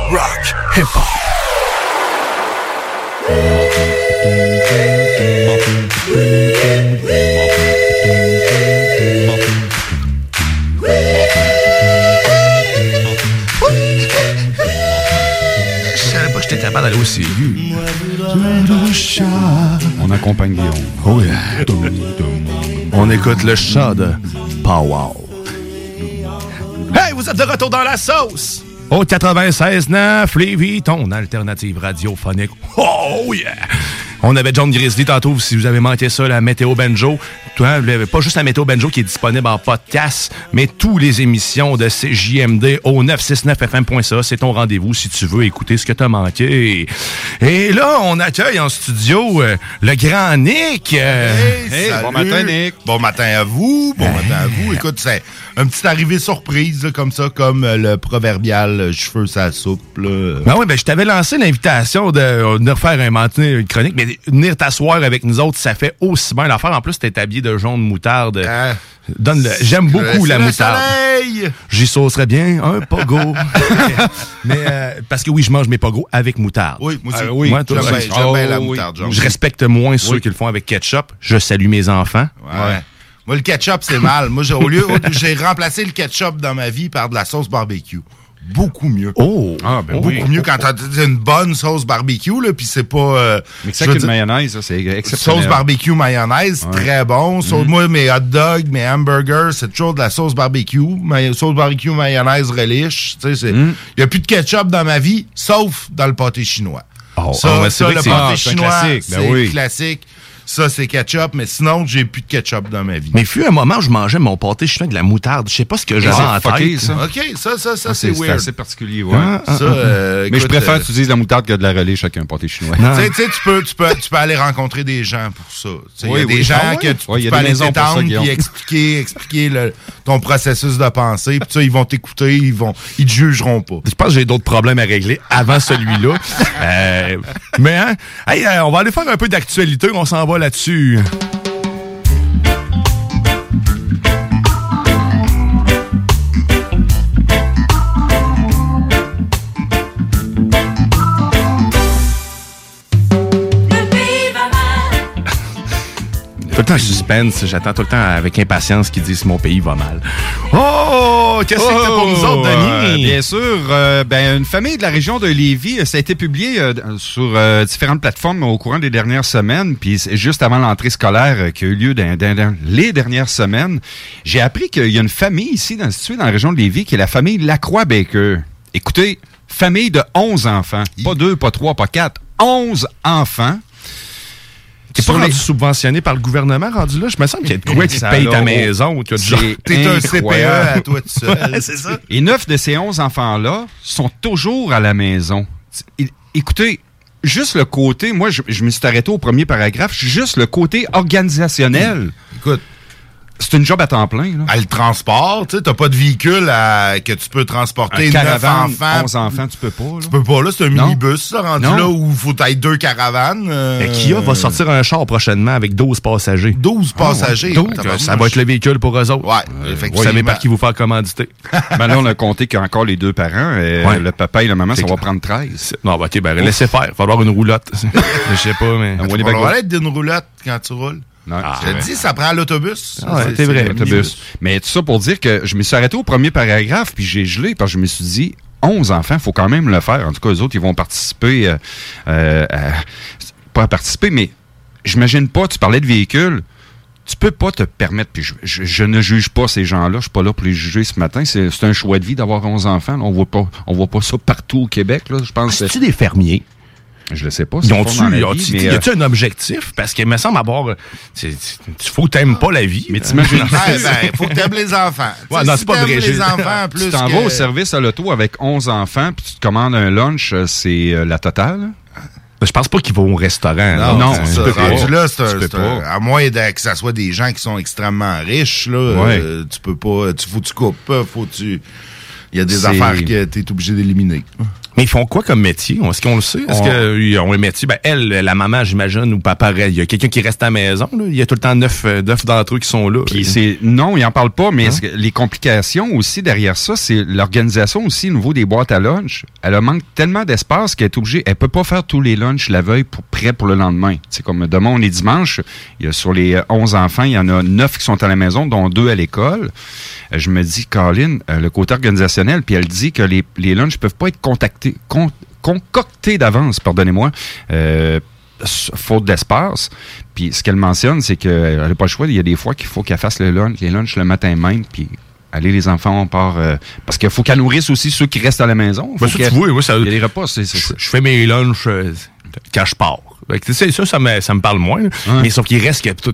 rock, hip-hop. Je savais pas que j'étais capable d'aller aussi aigu. On accompagne Guillaume. Oh yeah. On écoute le chat de Pow Hey, vous êtes de retour dans la sauce! Au 96.9, Lévis, ton alternative radiophonique. Oh yeah! On avait John Grizzly tantôt, si vous avez manqué ça, la Météo Benjo. Toi, pas juste la Météo Benjo qui est disponible en podcast, mais toutes les émissions de CJMD au 969fm.ca. C'est ton rendez-vous si tu veux écouter ce que t'as manqué. Et là, on accueille en studio euh, le grand Nick. Euh, Hey, salut. bon matin, Nick. Bon matin à vous. Bon matin à vous. Écoute, c'est un petit arrivée surprise, là, comme ça, comme euh, le proverbial euh, cheveux sa soupe. Là. Ben oui, ben je t'avais lancé l'invitation de euh, venir faire un matin une chronique, mais venir t'asseoir avec nous autres, ça fait aussi bien l'affaire. En plus, t'es habillé de jaune moutarde. Donne le. J'aime beaucoup Ah. La le moutarde. soleil! J'y saucerais bien un pogo. <laughs> mais euh, parce que oui, je mange mes pogos avec moutarde. Oui, moi aussi. Ah oui, J'aime toi bien- aussi. j'aime bien la Oh, moutarde. Je respecte moins ceux qui le font avec ketchup. Je salue mes enfants. Ouais. Moi, le ketchup, c'est mal. Moi, j'ai, au lieu, j'ai remplacé le ketchup dans ma vie par de la sauce barbecue. Beaucoup mieux. Oh! Ah, ben Beaucoup oui. mieux quand t'as une bonne sauce barbecue, là, puis c'est pas... euh, Mais ça veux avec une dire, mayonnaise, ça, c'est exceptionnel. Sauce barbecue mayonnaise, Ouais. très bon. Sauce- Mm. Moi, mes hot dogs, mes hamburgers, c'est toujours de la sauce barbecue. Ma- sauce barbecue mayonnaise relish. Tu sais, c'est- Il Mm. y a plus de ketchup dans ma vie, sauf dans le pâté chinois. Oh, ça, c'est ça, vrai le pâté ah, chinois, classique. c'est Ben oui. classique. Ça, c'est ketchup, mais sinon, j'ai plus de ketchup dans ma vie. Mais fut un moment où je mangeais mon pâté chinois avec de la moutarde. Je sais pas ce que j'avais c'est en fucké, tête. ça. OK, ça, ça, ça, Ah, c'est c'est weird. assez particulier, ouais. Ah, ah, Ça, euh, Mais je préfère euh, que tu dises la moutarde que de la relais chacun pâté chinois. Tu sais, peux, tu, peux, tu peux aller rencontrer des gens pour ça. Y a Oui, des oui. gens que tu, Ouais, peux aller t'étendre puis expliquer, expliquer le- ton processus de pensée. Puis ça, ils vont t'écouter, ils vont, ils te jugeront pas. Je pense que j'ai d'autres problèmes à régler avant celui-là. <laughs> Euh, mais hein, hey, euh, on va aller faire un peu d'actualité. On s'en va là-dessus. Tout temps suspense, j'attends tout le temps avec impatience qu'ils disent mon pays va mal. Oh, qu'est-ce que c'était pour nous autres, euh, Denis? bien sûr, euh, ben, une famille de la région de Lévis, euh, ça a été publié euh, sur différentes plateformes au courant des dernières semaines, puis juste avant l'entrée scolaire qui a eu lieu dans, dans- dans les dernières semaines. J'ai appris qu'il y a une famille ici, dans, située dans la région de Lévis, qui est la famille Lacroix-Baker. Écoutez, famille de 11 enfants, pas deux, pas trois, pas quatre, 11 enfants. T'es pas rendu subventionné par le gouvernement rendu là? Je me semble qu'il y a de quoi qui paye ta maison T'es un CPE à toi tout seul. Ouais, c'est ça. Et neuf de ces onze enfants-là sont toujours à la maison. Écoutez, juste le côté, moi, je, je me suis arrêté au premier paragraphe, juste le côté organisationnel. Écoute. C'est une job à temps plein. Là. À le transport, tu sais, t'as pas de véhicule à- que tu peux transporter Un 9 caravane, enfants. 11 enfants, tu peux pas. Là. Tu peux pas, là, c'est un Non. minibus, là, rendu Non. là où il faut être deux caravanes. euh, Mais Kia va sortir un char prochainement avec 12 passagers. 12 passagers. Donc, Tabarnouche. ça va être le véhicule pour eux autres. Ouais, Vous effectivement. savez par qui vous faire commanditer. <laughs> Ben là, on a compté qu'il y a encore les deux parents. euh, Ouais. Le papa et la maman, ça va prendre 13. Non, bah, ok, ben, laissez faire. Il va falloir une roulotte. <laughs> Je sais pas, mais. Vas avoir l'aide d'une roulotte quand tu roules. Non, Je te dis, ça prend l'autobus. Ah C'est- l'autobus. minibus. Mais tout ça pour dire que je me suis arrêté au premier paragraphe, puis j'ai gelé, parce que je me suis dit, 11 enfants, faut quand même le faire. En tout cas, eux autres, ils vont participer, euh, euh, à- pas à participer, mais j'imagine pas, tu parlais de véhicules, tu peux pas te permettre, puis je, je- je ne juge pas ces gens-là, je suis pas là pour les juger ce matin, c'est c'est un choix de vie d'avoir 11 enfants, là. on voit pas on voit pas ça partout au Québec, là, je pense. C'est-tu des fermiers? Je le sais pas. Ils dans la y vie, a-tu- mais, y euh, a-tu un objectif? Parce qu'il me semble avoir. Il faut que t'aimes pas la vie. Mais t'imagines- Ouais, <laughs> ben, faut que t'aimes les enfants. Ouais, non, si c'est pas vrai. les enfants <laughs> plus tu t'en que- vas au service à l'auto avec 11 enfants, puis tu te commandes un lunch, euh, c'est euh, la totale? Je pense pas qu'ils vont au restaurant. Non, Non, c'est ça. Rendu là, c'est un- à moins de- que ça soit des gens qui sont extrêmement riches, là, Ouais. euh, tu peux pas, tu faut que tu coupes, faut que tu, il y a des affaires que tu es obligé d'éliminer. Mais ils font quoi comme métier? Est-ce qu'on le sait? Est-ce On- qu'ils ont un métier? Ben, elle, la maman, j'imagine, ou papa, il y a quelqu'un qui reste à la maison. Là. Il y a tout le temps neuf, euh, neuf d'entre eux qui sont là. Puis c'est non, il en parle pas, Hein? mais que les complications aussi derrière ça, c'est l'organisation aussi au niveau des boîtes à lunch. Elle manque tellement d'espace qu'elle est obligée, elle peut pas faire tous les lunchs la veille pour prêt pour le lendemain. C'est comme demain on est dimanche, il y a sur les euh, 11 enfants, il y en a 9 qui sont à la maison, dont deux à l'école. Euh, Je me dis, Colin, euh, le côté organisationnel, puis elle dit que les, les lunchs peuvent pas être contactés, con- concoctés d'avance, pardonnez-moi. Euh, faute d'espace. Puis ce qu'elle mentionne, c'est qu'elle n'a pas le choix. Il y a des fois qu'il faut qu'elle fasse le lunch, les lunchs le matin même, puis allez les enfants, on part... euh, parce qu'il faut qu'elle nourrisse aussi ceux qui restent à la maison. Ben, Faut ça, tu vois, ça- Il y a des repas, c'est... Je, fais mes lunchs euh, quand je pars. Ça, ça me, ça me parle moins. Mais sauf qu'il reste que tout.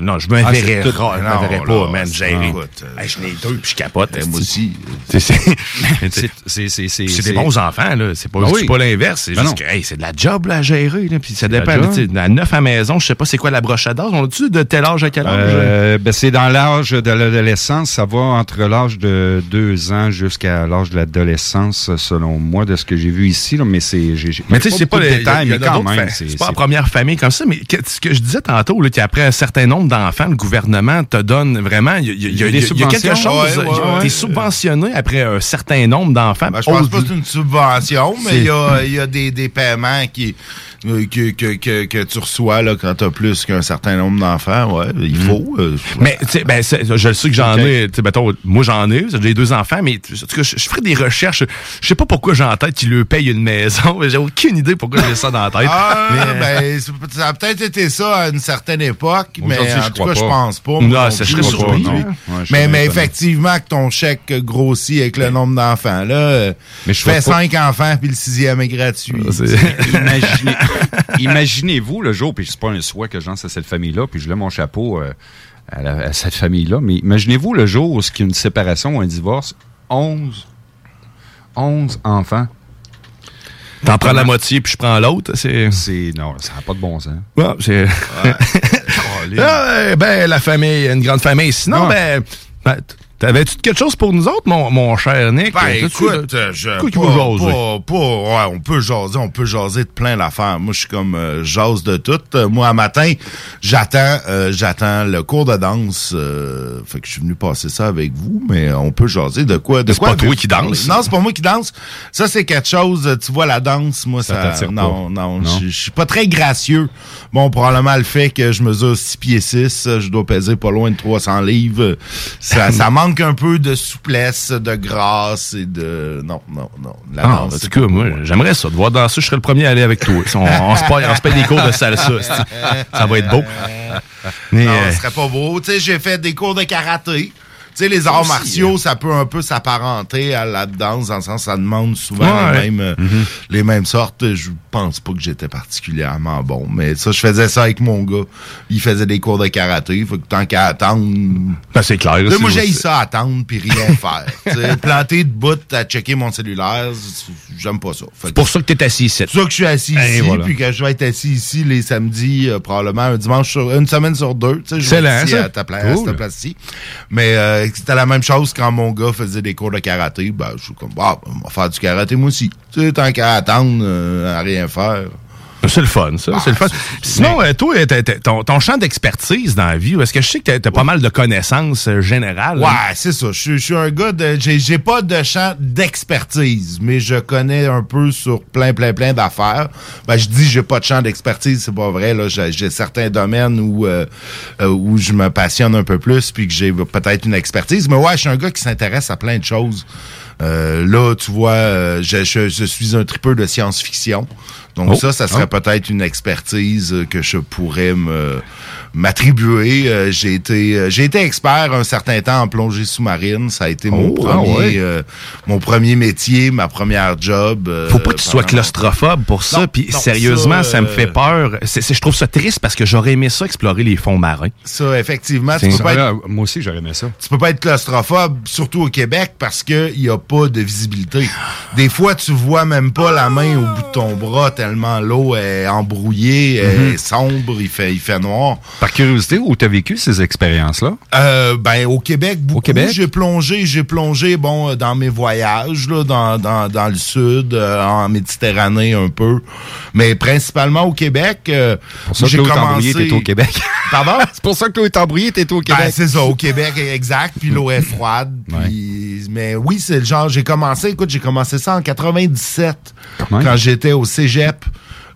Non, je me Ah, verrais tout- rare, je me non, verrais là, pas, man, écoute, Hey, je n'ai deux, puis je capote. moi aussi. <laughs> C'est des bons enfants, là. C'est pas, Ben oui. pas l'inverse. C'est Ben juste non. que, hey, c'est de la job, là, à gérer, là. Puis ça dépend. À neuf à la maison, je sais pas c'est quoi la broche à d'âge. On a-tu de tel âge à quel âge? Euh, ben, c'est dans l'âge de l'adolescence. Ça va entre l'âge de deux ans jusqu'à l'âge de l'adolescence, selon moi, de ce que j'ai vu ici. Là, mais c'est, Mais tu sais, c'est pas beaucoup de les détails, il y a mais quand même. c'est, pas la première famille comme ça, mais ce que je disais tantôt, qu'après un certain nombre d'enfants, le gouvernement te donne vraiment. Il y a, y y y quelque chose. Ouais, ouais, subventionné après un certain nombre d'enfants. Ben, je pense pas que c'est une subvention, mais il y a, des, des paiements qui, que, que, que, que tu reçois là, quand tu as plus qu'un certain nombre d'enfants. Ouais, il faut. euh, Mais tu sais, ben, je le sais que j'en ai. tu sais, mettons, moi, j'en ai. J'ai deux enfants, mais en tout cas, je, je ferai des recherches. Je sais pas pourquoi j'ai en tête qu'ils lui payent une maison. <laughs> J'ai aucune idée pourquoi j'ai ça dans la tête. Ah, Mais- ben, c'est- ça a peut-être été ça à une certaine époque, mais en je tout cas, je pense pas. Non, ça, je serais surpris. Ouais, mais, mais effectivement, que ton chèque grossit avec le nombre d'enfants. Là, euh, Mais je fais vois pas- cinq enfants, puis le sixième est gratuit. Imaginez, <laughs> <laughs> imaginez-vous le jour, puis c'est pas un souhait que je lance à cette famille-là, puis je lève mon chapeau euh, à, la- à cette famille-là, mais imaginez-vous le jour où il y a une séparation ou un divorce, 11, 11 enfants. T'en prends la moitié, puis je prends l'autre. C'est. C'est, non, ça n'a pas de bon sens. Ouais, <laughs> c'est. Ah, ben, la famille, une grande famille. Sinon, Ouais. ben, ben, t'avais-tu quelque chose pour nous autres, mon, mon cher Nick? Ben, écoute, euh, je, pas, pas- pas- ouais, on peut jaser, on peut jaser de plein d'affaires. Moi, je suis comme euh, jase de tout. Euh, moi, à matin, j'attends, euh, j'attends le cours de danse. euh, fait que je suis venu passer ça avec vous, mais on peut jaser de quoi, de C'est quoi pas toi qui danse. Non, c'est pas moi qui danse. Ça, c'est quelque chose. euh, Tu vois, la danse, moi, Ça non, pas. non, Non? je je suis pas très gracieux. Bon, probablement le fait que je mesure 6 pieds 6, je dois peser pas loin de 300 livres. Ça, ça manque un peu de souplesse, de grâce et de... Non, non, non. La Ah, danse, en c'est tout cas, moi, j'aimerais ça. De voir danser, je serais le premier à aller avec toi. On, on se, paye, on se paye des cours de salsa. Ça va être beau. <laughs> Mais, non, euh, ce serait pas beau. Tu sais, j'ai fait des cours de karaté. Sais, les arts aussi, martiaux, ça peut un peu s'apparenter à la danse, dans le sens ça demande souvent Ouais. les, mêmes, euh, les mêmes sortes. Je pense pas que j'étais particulièrement bon, mais ça, je faisais ça avec mon gars. Il faisait des cours de karaté, faut que tant qu'à attendre... Ben, c'est clair. Là, c'est- moi, j'ai ça attendre puis rien <laughs> faire. Planter de bout à checker mon cellulaire, c'est- j'aime pas ça. C'est pour ça que t'es assis ici. c'est pour ça que je suis assis Et ici, voilà. puis que je vais être assis ici les samedis, euh, probablement un dimanche sur une semaine sur deux. Être ici ça. à ta place, à ta place ici. Mais euh, c'était la même chose quand mon gars faisait des cours de karaté. Ben, je suis comme, ah, on va faire du karaté moi aussi. Tu sais, tant qu'à attendre, euh, à rien faire. C'est le fun, ça. c'est le fun. Sinon, euh, toi, t'as- ton, ton champ d'expertise dans la vie, est-ce que je sais que t'as as pas mal de connaissances euh, générales? Ouais, c'est ça. Je suis- je suis un gars de. J'ai pas de champ d'expertise, mais je connais un peu sur plein, plein, plein d'affaires. Ben, je dis j'ai pas de champ d'expertise, c'est pas vrai. Là, j'ai certains domaines où euh, euh, où je me passionne un peu plus, puis que j'ai peut-être une expertise. Mais ouais, je suis un gars qui s'intéresse à plein de choses. Euh, là, tu vois, euh, je, je- je suis un tripeux de science-fiction. Donc Oh. ça, ça serait Oh. peut-être une expertise que je pourrais me m'attribuer. Euh, j'ai été euh, j'ai été expert un certain temps en plongée sous-marine. Ça a été mon Oh, premier ah ouais. euh, mon premier métier, ma première job. euh, Faut pas que tu sois claustrophobe pour ça. Puis sérieusement, ça, ça, me fait peur. Je trouve ça triste parce que j'aurais aimé ça explorer les fonds marins. Ça, effectivement, tu C'est peux, pas Ah, être, moi aussi, j'aurais aimé ça. tu peux pas être claustrophobe, surtout au Québec, parce que il y a pas de visibilité. Des fois, tu vois même pas la main au bout de ton bras tellement l'eau est embrouillée, est sombre, il fait, il fait noir. Par curiosité, où t'as vécu ces expériences-là? Euh, ben au Québec, beaucoup. Québec? J'ai plongé, j'ai plongé, bon, euh, dans mes voyages, là, dans, dans, dans le sud, euh, en Méditerranée un peu, mais principalement au Québec. euh, Pour ça que commencé- t'es au Québec. Pardon? <laughs> C'est pour ça que l'eau est embrouillée, t'es au Québec. Ben, c'est ça, au Québec, exact. Puis l'eau est froide. puis- Mais oui, c'est le genre, j'ai commencé, écoute, j'ai commencé ça en 97, quand j'étais au cégep.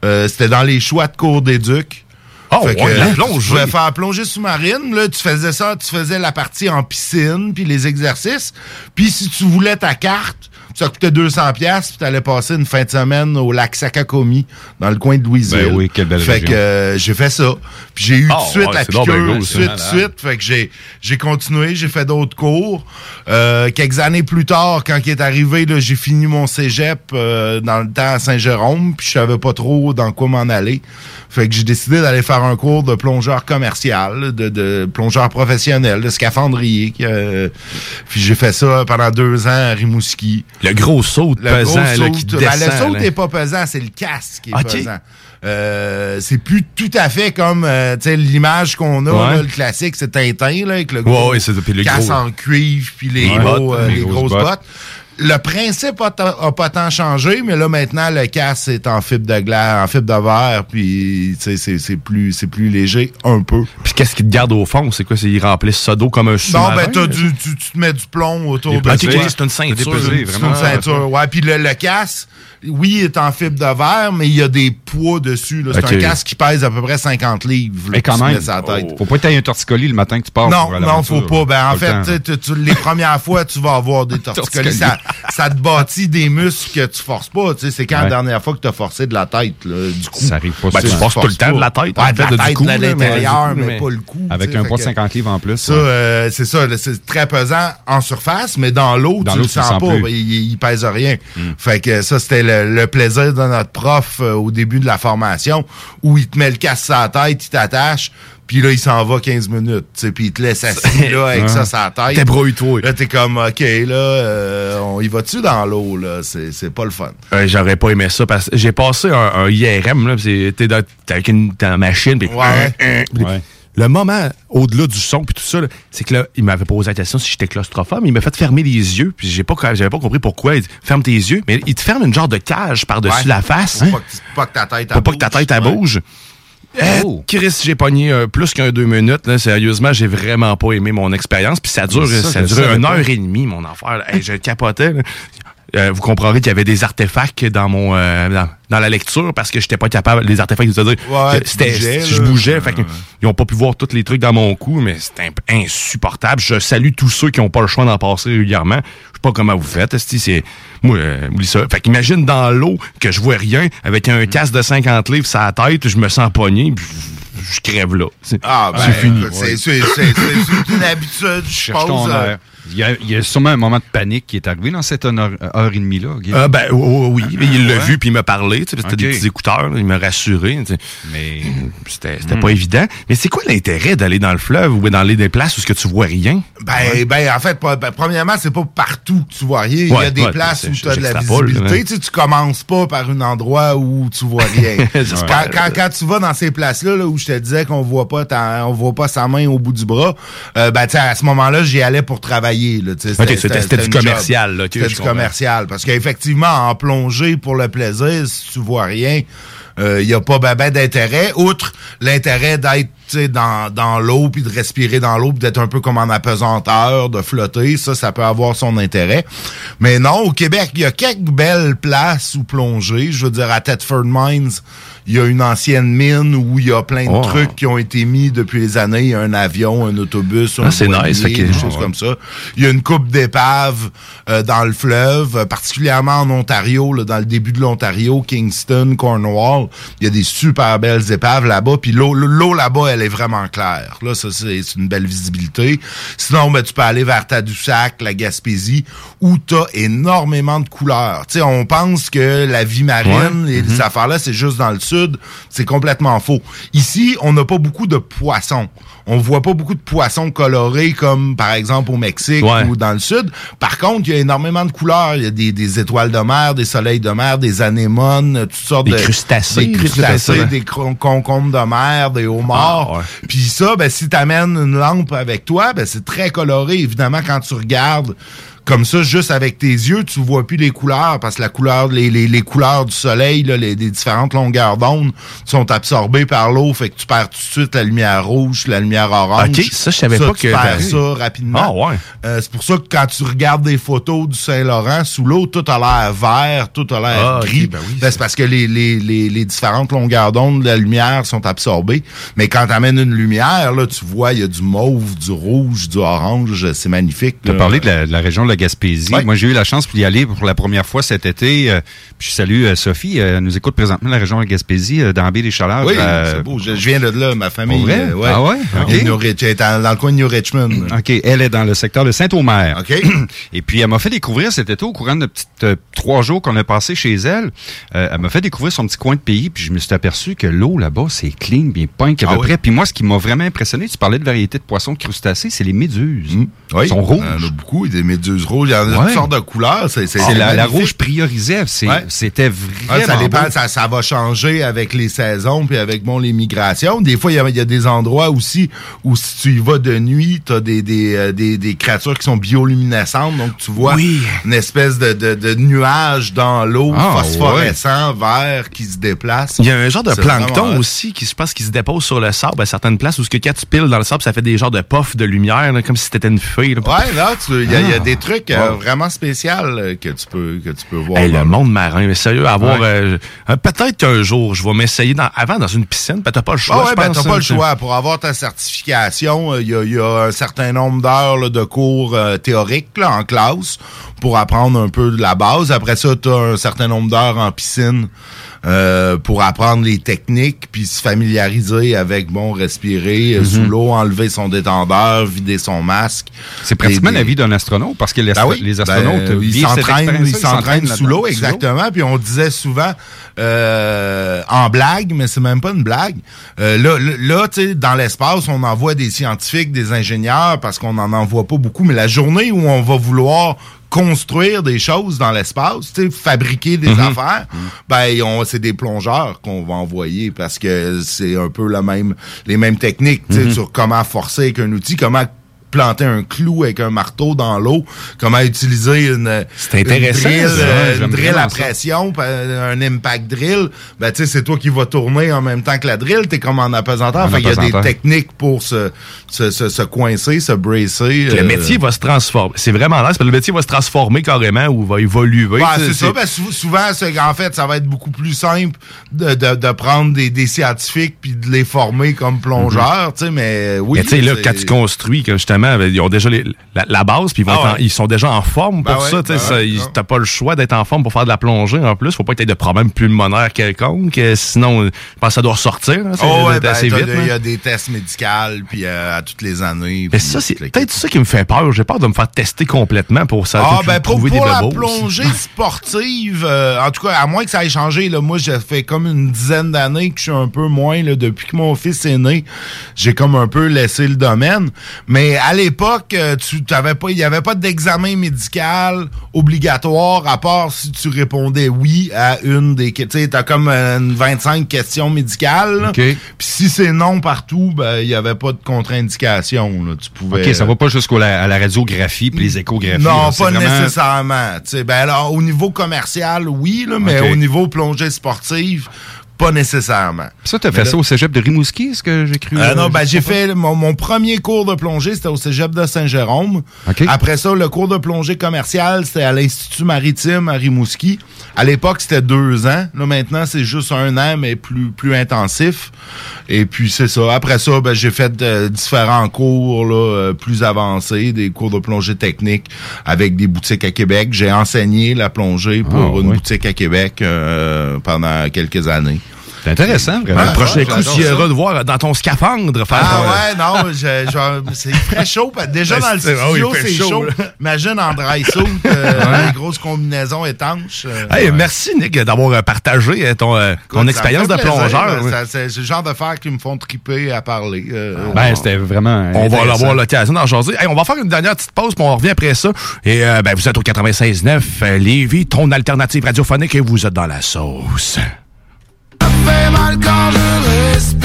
Euh, C'était dans les choix de cours d'éduc. Oh, Fait que, ouais, la euh. Je pouvais faire plongée sous-marine. Là, tu faisais ça, tu faisais la partie en piscine, puis les exercices. Puis si tu voulais ta carte, ça coûtait 200 pièces puis t'allais passer une fin de semaine au lac Sakakomi, dans le coin de Louisville. Ben oui, quelle belle Fait région. que euh, j'ai fait ça. Puis j'ai eu Ah, tout de suite ouais, la piqûre, tout de suite, tout suite. Fait que j'ai, j'ai continué, j'ai fait d'autres cours. Euh, quelques années plus tard, quand il est arrivé, là, j'ai fini mon cégep euh, dans le temps à Saint-Jérôme, puis je savais pas trop dans quoi m'en aller. Fait que j'ai décidé d'aller faire un cours de plongeur commercial, de, de plongeur professionnel, de scaphandrier. euh, puis j'ai fait ça pendant deux ans à Rimouski. Le gros saut Le pesant gros là, saut, qui ben, descend. le saut n'est pas pesant, c'est le casque qui est pesant. Euh, c'est plus tout à fait comme euh, l'image qu'on a, Ouais. là, le classique, c'est Tintin là, avec le Ouais, gros ouais, le casse gros- en cuivre puis les, Ouais. gros, bottes, euh, les grosses grosses bottes. bottes. Le principe a, ta- a pas tant changé, mais là maintenant le casse est en fibre de glace, en fibre de verre, puis c'est c'est plus c'est plus léger un peu. Puis qu'est-ce qui te garde au fond? C'est quoi? C'est ils remplissent ça d'eau comme un Non, sous-marin? ben t'as du, tu, tu te mets du plomb autour de pesées. toi. Ok, c'est une ceinture. C'est une ceinture, ouais. Puis le, le casque, oui, il est en fibre de verre, mais il y a des poids dessus. là. C'est un casque qui pèse à peu près 50 livres. là, Mais quand même, la tête. faut pas que t'aies un torticolis le matin que tu pars. Non, pour non, faut pas. Ben, en fait, tu tu- les premières fois, tu vas avoir des <laughs> torticolis. ça, ça te bâtit des muscles que tu forces pas. Tu sais, c'est quand Ouais. la dernière fois que tu as forcé de la tête, là, du coup. Ça arrive pas Ben, tu forces tout le temps pas. de la tête, Ouais, en de la tête, de l'intérieur, mais, pas le cou. Avec un poids de que- 50 livres en plus. ça, euh, c'est ça, c'est très pesant en surface, mais dans l'eau, tu le sens pas. Il, il pèse rien. Fait que ça, c'était le, le plaisir de notre prof euh, au début de la formation, où il te met le casque sur la tête, il t'attache, puis là, il s'en va 15 minutes, tu sais, puis il te laisse assis là avec ça la tête. Débrouille-toi. Là, t'es comme, OK, là, euh, on y va-tu dans l'eau, là? C'est c'est pas le fun. Ouais, J'aurais pas aimé ça parce que j'ai passé un, un IRM, là, t'es dans- t'es avec une ta machine, puis Ouais. Le moment au-delà du son puis tout ça, c'est que là, il m'avait posé la question si j'étais claustrophobe, mais il m'a fait fermer les yeux, puis j'ai pas j'avais pas compris pourquoi. Il dit ferme tes yeux, mais il te ferme une genre de cage par-dessus Ouais. la face. Faut pas que, pas que ta tête Faut pas que ta tête elle bouge. Eh, Chris, j'ai pogné euh, plus qu'un deux minutes. Là, sérieusement, j'ai vraiment pas aimé mon expérience. Puis ça dure, Ça, dure une heure et demie, mon affaire. Hey, je capotais. là. Euh, vous comprendrez qu'il y avait des artefacts dans mon euh, dans, dans la lecture parce que j'étais pas capable les artefacts de dire Ouais, c'était je bougeais fait que ils ont pas pu voir tous les trucs dans mon cou mais c'était insupportable. Je salue tous ceux qui ont pas le choix d'en passer régulièrement. Je sais pas comment vous faites c'est moi euh, oublie ça. Fait qu'imagine dans l'eau que je vois rien avec un casque de 50 livres sur la tête je me sens pogné je je crève là C'est- Ah, ben, c'est fini c'est- c'est c'est- c'est- c'est une habitude, je euh, air. Il y, a, il y a sûrement un moment de panique qui est arrivé dans cette heure, heure et demie-là. Ah, ben, oui, oui, oui. il l'a ouais. vu puis il m'a parlé. tu sais, C'était des petits écouteurs. là, il m'a rassuré. tu sais. Mais c'était c'était Hmm. pas évident. Mais c'est quoi l'intérêt d'aller dans le fleuve ou d'aller des places où ce que tu vois rien? Ben, ben, en fait, pas- ben, premièrement, c'est pas partout que tu vois rien. Il y a des ouais, places où tu as de la visibilité. là. Tu sais, tu commences pas par un endroit où tu vois rien. <laughs> Quand, quand, quand tu vas dans ces places-là, là, où je te disais qu'on voit pas ta- on voit pas sa main au bout du bras, euh, ben, à ce moment-là, j'y allais pour travailler, là. Ok, c'était- du commercial, C'était du comprends. commercial. Parce qu'effectivement, en plongée pour le plaisir, si tu vois rien, il n'y a pas ben, ben d'intérêt, outre l'intérêt d'être dans, dans l'eau, puis de respirer dans l'eau, puis d'être un peu comme en apesanteur, de flotter, ça, ça peut avoir son intérêt. Mais non, au Québec, il y a quelques belles places où plonger. Je veux dire, à Thetford Mines, il y a une ancienne mine où il y a plein de Oh. trucs qui ont été mis depuis les années. Il y a un avion, un autobus, un Ah, c'est nice, des choses ouais. comme ça. Il y a une coupe d'épaves euh, dans le fleuve, euh, particulièrement en Ontario, là, dans le début de l'Ontario, Kingston, Cornwall. Il y a des super belles épaves là-bas. Puis l'eau, l'eau là-bas, elle est vraiment claire. Là, ça, c'est une belle visibilité. Sinon, ben, tu peux aller vers Tadoussac, la Gaspésie, où tu as énormément de couleurs. Tu sais, on pense que la vie marine, Ouais. les, Mhm. ces affaires-là, c'est juste dans le sud. C'est complètement faux. Ici, on n'a pas beaucoup de poissons. On voit pas beaucoup de poissons colorés comme, par exemple, au Mexique Ouais. ou dans le sud. Par contre, il y a énormément de couleurs. Il y a des, des étoiles de mer, des soleils de mer, des anémones, toutes sortes Des de... crustacés, Des crustacés, des concombres de mer, des homards. Ah. Puis ça, ben, si t'amènes une lampe avec toi, ben, c'est très coloré. Évidemment, quand tu regardes comme ça, juste avec tes yeux, tu vois plus les couleurs parce que la couleur, les, les, les couleurs du soleil, là, les, les différentes longueurs d'onde sont absorbées par l'eau, fait que tu perds tout de suite la lumière rouge, la lumière orange. Ok, ça, je savais pas tu que perds t'avais- ça rapidement. Ah, ouais. Euh, c'est pour ça que quand tu regardes des photos du Saint-Laurent sous l'eau, tout a l'air vert, tout a l'air Ah, gris. ben oui, Ben, c'est parce que les, les, les, les différentes longueurs d'onde de la lumière sont absorbées. Mais quand tu amènes une lumière, là, tu vois, il y a du mauve, du rouge, du orange. C'est magnifique. Tu as parlé de la, de la région de la Gaspésie. Moi, j'ai eu la chance d'y aller pour la première fois cet été. euh, puis je salue euh, Sophie. euh, Elle nous écoute présentement la région de la Gaspésie, dans baie des Chaleurs. Oui, c'est beau. Je, je viens de là, ma famille. Vrai? ouais. Ah ouais? Ok. Et New Rich- elle est dans, dans le coin de New Richmond. OK, elle est dans le secteur de Saint-Omer. OK. Et puis, elle m'a fait découvrir cet été, au courant de petites trois jours qu'on a passé chez elle, elle m'a fait découvrir son petit coin de pays, puis je me suis aperçu que l'eau là-bas, c'est clean, bien pink à Ah peu oui. près. Puis moi, ce qui m'a vraiment impressionné, tu parlais de variété de poissons crustacés, c'est les méduses. Oui, Ils sont rouges. Il y en a beaucoup, des méduses Il y en a Ouais. toutes sortes de couleurs. C'est, c'est, C'est c'est la, rouge Ouais. c'était Ah, vraiment ça dépend, beau. ça, ça va changer avec les saisons puis avec bon les migrations. Des fois, il y a, il y a des endroits aussi où si tu y vas de nuit, tu as des, des, euh, des, des créatures qui sont bioluminescentes. Donc, tu vois Oui. une espèce de, de, de nuage dans l'eau Ah, phosphorescent, vert, qui se déplace. Il y a un genre de plancton aussi qui se passe qui se dépose sur le sable à certaines places où ce que quand tu piles dans le sable, ça fait des genres de puffs de lumière, là, comme si c'était une feuille. là. Ouais, là, tu- il y, a- il y a Ah. des trucs euh, vraiment spéciaux euh, que tu peux que tu peux voir. Hey, le monde marin, mais sérieux, avoir Ouais. euh, peut-être qu'un jour, je vais m'essayer dans, avant dans une piscine, ben t'as pas le choix. Ah ouais, ben t'as pas le choix. Pour avoir ta certification, il y, a, il y a un certain nombre d'heures de cours théoriques là, en classe pour apprendre un peu de la base. Après ça, tu as un certain nombre d'heures en piscine euh, pour apprendre les techniques, puis se familiariser avec, bon, respirer euh, Mhm. sous l'eau, enlever son détendeur, vider son masque. C'est pratiquement Des- la vie d'un astronaute, parce que les, Ben oui. les astronautes Ben, ils s'entraînent, expérience-là, ils s'entraînent sous l'eau, exactement. Puis on disait souvent euh, en blague, mais c'est même pas une blague. Euh, là, là, tu sais, dans l'espace, on envoie des scientifiques, des ingénieurs, parce qu'on en envoie pas beaucoup. Mais la journée où on va vouloir construire des choses dans l'espace, tu sais, fabriquer des Mhm. affaires, ben on c'est des plongeurs qu'on va envoyer parce que c'est un peu la même les mêmes techniques, tu sais, Mhm. sur comment forcer avec un outil, comment planter un clou avec un marteau dans l'eau, comment utiliser une intéressant, une drill, ça. euh, une drill à pression, un impact drill, ben tu sais c'est toi qui vas tourner en même temps que la drill, t'es comme en apesanteur. En Fait qu'il y a des techniques pour se se, se, se coincer, se bracer. Le euh, métier va se transformer. C'est vraiment que le métier va se transformer carrément ou va évoluer. C'est ça. Ben, sou- souvent, en fait, ça va être beaucoup plus simple de, de, de prendre des, des scientifiques puis de les former comme plongeurs, tu sais, mais oui. Mais tu sais, là, quand tu construis, que justement, justement, ben, ils ont déjà les- la, la base, puis ils, vont Ah être en- ouais. ils sont déjà en forme pour Ben ça. ben ça, ouais, ils- non. T'as pas le choix d'être en forme pour faire de la plongée en plus. Faut pas que t'aies de problème pulmonaire quelconque. euh, Sinon, je pense que ça doit ressortir. hein, Oh, ben, assez vite. il y a des tests médicaux, puis euh, à toutes les années. Mais ça, c'est peut-être ça qui me fait peur. J'ai peur de me faire tester complètement pour ça. Ah, pour ben, pour, trouver pour des la plongée <laughs> sportive, euh, en tout cas, à moins que ça ait changé, là, moi, j'ai fait comme une dizaine d'années que je suis un peu moins, là, depuis que mon fils est né, j'ai comme un peu laissé le domaine. Mais à l'époque, euh, tu t'avais pas, il y avait pas d'examen médical obligatoire, à part si tu répondais oui à une des, tu sais, t'as comme euh, une 25 questions médicales. là. OK. Puis si c'est non partout, ben, il y avait pas de contre-indication, là. Tu pouvais. OK, ça va pas jusqu'à la, à la radiographie puis les échographies. Non, là. Pas vraiment- nécessairement. Tu sais, ben alors, au niveau commercial, oui, là, mais au niveau plongée sportive, pas nécessairement. Ça, t'as Mais fait là- ça au cégep de Rimouski, est-ce que j'ai cru? Euh, non, euh, ben, je j'ai fait mon, mon premier cours de plongée, c'était au cégep de Saint-Jérôme. Après ça, le cours de plongée commerciale, c'était à l'Institut maritime à Rimouski. À l'époque, c'était deux ans. Là, maintenant, c'est juste un an, mais plus, plus intensif. Et puis, c'est ça. Après ça, ben, j'ai fait euh, différents cours là, euh, plus avancés, des cours de plongée technique avec des boutiques à Québec. J'ai enseigné la plongée pour Ah, une oui. boutique à Québec euh, pendant quelques années. C'est intéressant, vraiment. Ah, Le prochain ouais, coup, tu iras ça. te voir dans ton scaphandre faire Ah ton- ouais, non, je, je- c'est très chaud. parce que Déjà Ben, dans le ah studio, il fait c'est chaud. Imagine en dry suit, euh, <laughs> les grosses combinaisons étanches. euh, Hey, ouais. merci, Nick, d'avoir euh, partagé euh, ton, euh, ton expérience de plaisir, plongeur. C'est le genre d'affaires qui me font triper à parler. euh, Ben, c'était vraiment. On va avoir l'occasion d'en jaser. Hey, on va faire une dernière petite pause, puis on revient après ça. Et euh, ben, vous êtes au 96.9 euh, Lévis, ton alternative radiophonique, et vous êtes dans la sauce. Fait mal quand je respire.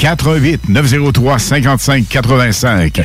88 903 55 85.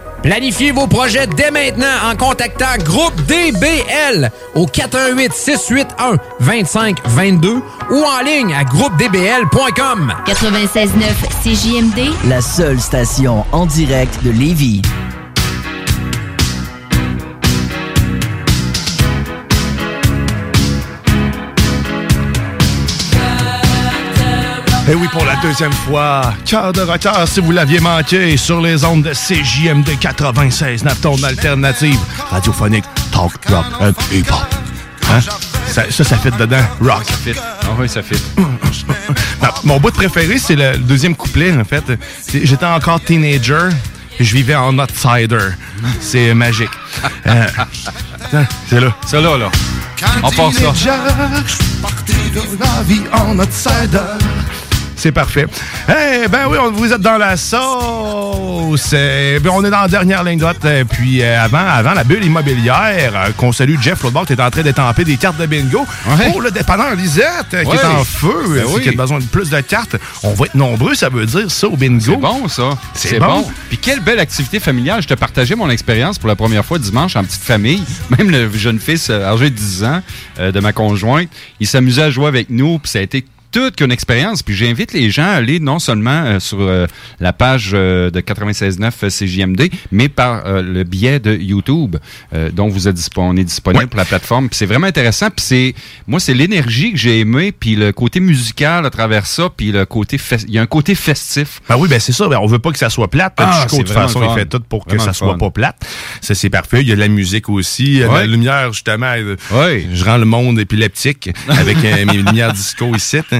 Planifiez vos projets dès maintenant en contactant Groupe DBL au 418 681 2522 ou en ligne à groupedbl.com. 96.9 CJMD, La seule station en direct de Lévis. Et oui, pour la deuxième fois, cœur de rocker, si vous l'aviez manqué, sur les ondes de CJMD 96, ton alternative radiophonique, talk, rock and hip-hop. Hein? Ça, ça, ça fit dedans. Rock. Ça fit. Ah oui, ça fit. <laughs> mon bout de préféré, c'est le deuxième couplet, en fait. J'étais encore teenager, et je vivais en outsider. C'est magique. <laughs> Euh, c'est là. C'est là, là. On part ça. Parti de la vie en outsider. C'est parfait. Eh ben oui, on, vous êtes dans la sauce. Eh ben, on est dans la dernière ligne droite. Eh, Puis euh, avant, avant la bulle immobilière, euh, qu'on salue Jeff bord qui est en train d'étamper des cartes de bingo. Pour le dépanneur Lisette euh, qui est en feu, Ben euh, oui. qui a besoin de plus de cartes. On va être nombreux, ça veut dire ça au bingo. C'est bon, ça. C'est bon. Puis quelle belle activité familiale. Je te partageais mon expérience pour la première fois dimanche en petite famille. <laughs> Même le jeune fils, euh, âgé de 10 ans, euh, de ma conjointe, il s'amusait à jouer avec nous. Puis ça a été toute qu'une expérience. Puis j'invite les gens à aller non seulement euh, sur euh, la page euh, de 96.9 CJMD, mais par euh, le biais de YouTube, euh, dont vous êtes dispo- on est disponible pour la plateforme. Puis c'est vraiment intéressant. Puis c'est moi, c'est l'énergie que j'ai aimé, puis le côté musical à travers ça, puis le côté il y a un côté festif. Ben oui, ben c'est ça. Ben, on veut pas que ça soit plate. Ah, Chico, de toute façon, il fait tout pour que Vraiment ça soit fun. pas plate. Ça, c'est parfait. Il y a de la musique aussi. Ouais. la lumière, justement. Je rends le monde épileptique avec euh, mes lumières disco ici. hein.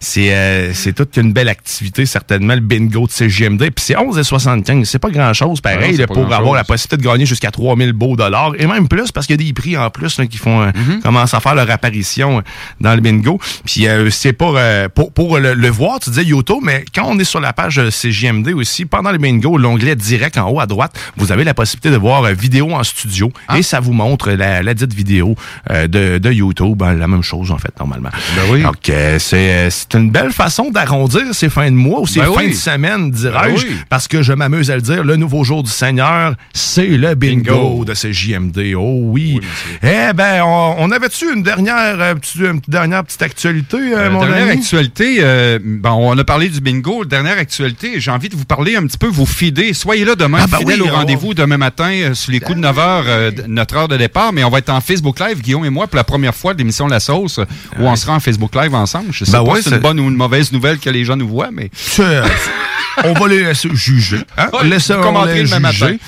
C'est euh, c'est toute une belle activité, certainement, le bingo de CGMD. Puis c'est 11,75. C'est pas grand-chose, pareil, là, pour avoir la possibilité de gagner jusqu'à 3000 beaux dollars. Et même plus, parce qu'il y a des prix en plus là, qui font euh, Mm-hmm. commencent à faire leur apparition euh, dans le bingo. Puis euh, c'est pour, euh, pour, pour le, le voir, tu disais YouTube, mais quand on est sur la page CGMD aussi, pendant le bingo, l'onglet direct en haut à droite, vous avez la possibilité de voir vidéo en studio Ah. et ça vous montre la, la dite vidéo euh, de, de YouTube. Ben, la même chose, en fait, normalement. Ben oui. Donc, euh, c'est euh, c'est une belle façon d'arrondir ces fins de mois ou ces Ben fins oui. de semaine, dirais-je, Ben oui. parce que je m'amuse à le dire, le nouveau jour du Seigneur, c'est le bingo, de ce JMD. Oh oui. eh ben, on, on avait-tu une dernière, euh, petite, une dernière petite actualité, euh, Euh, mon dernière ami? actualité, euh, bon, on a parlé du bingo. Dernière actualité, j'ai envie de vous parler un petit peu, vous fider. Soyez là demain, Ah, ben fidèles au rendez-vous demain matin euh, sur les coups de 9 h, notre heure de départ. Mais on va être en Facebook Live, Guillaume et moi, pour la première fois de l'émission La Sauce, où on sera en Facebook Live ensemble. Je sais Ben pas ouais, une bonne ou une mauvaise nouvelle que les gens nous voient, mais... Euh, on va les laisser juger. Hein? Ouais, commenterez les le même juger.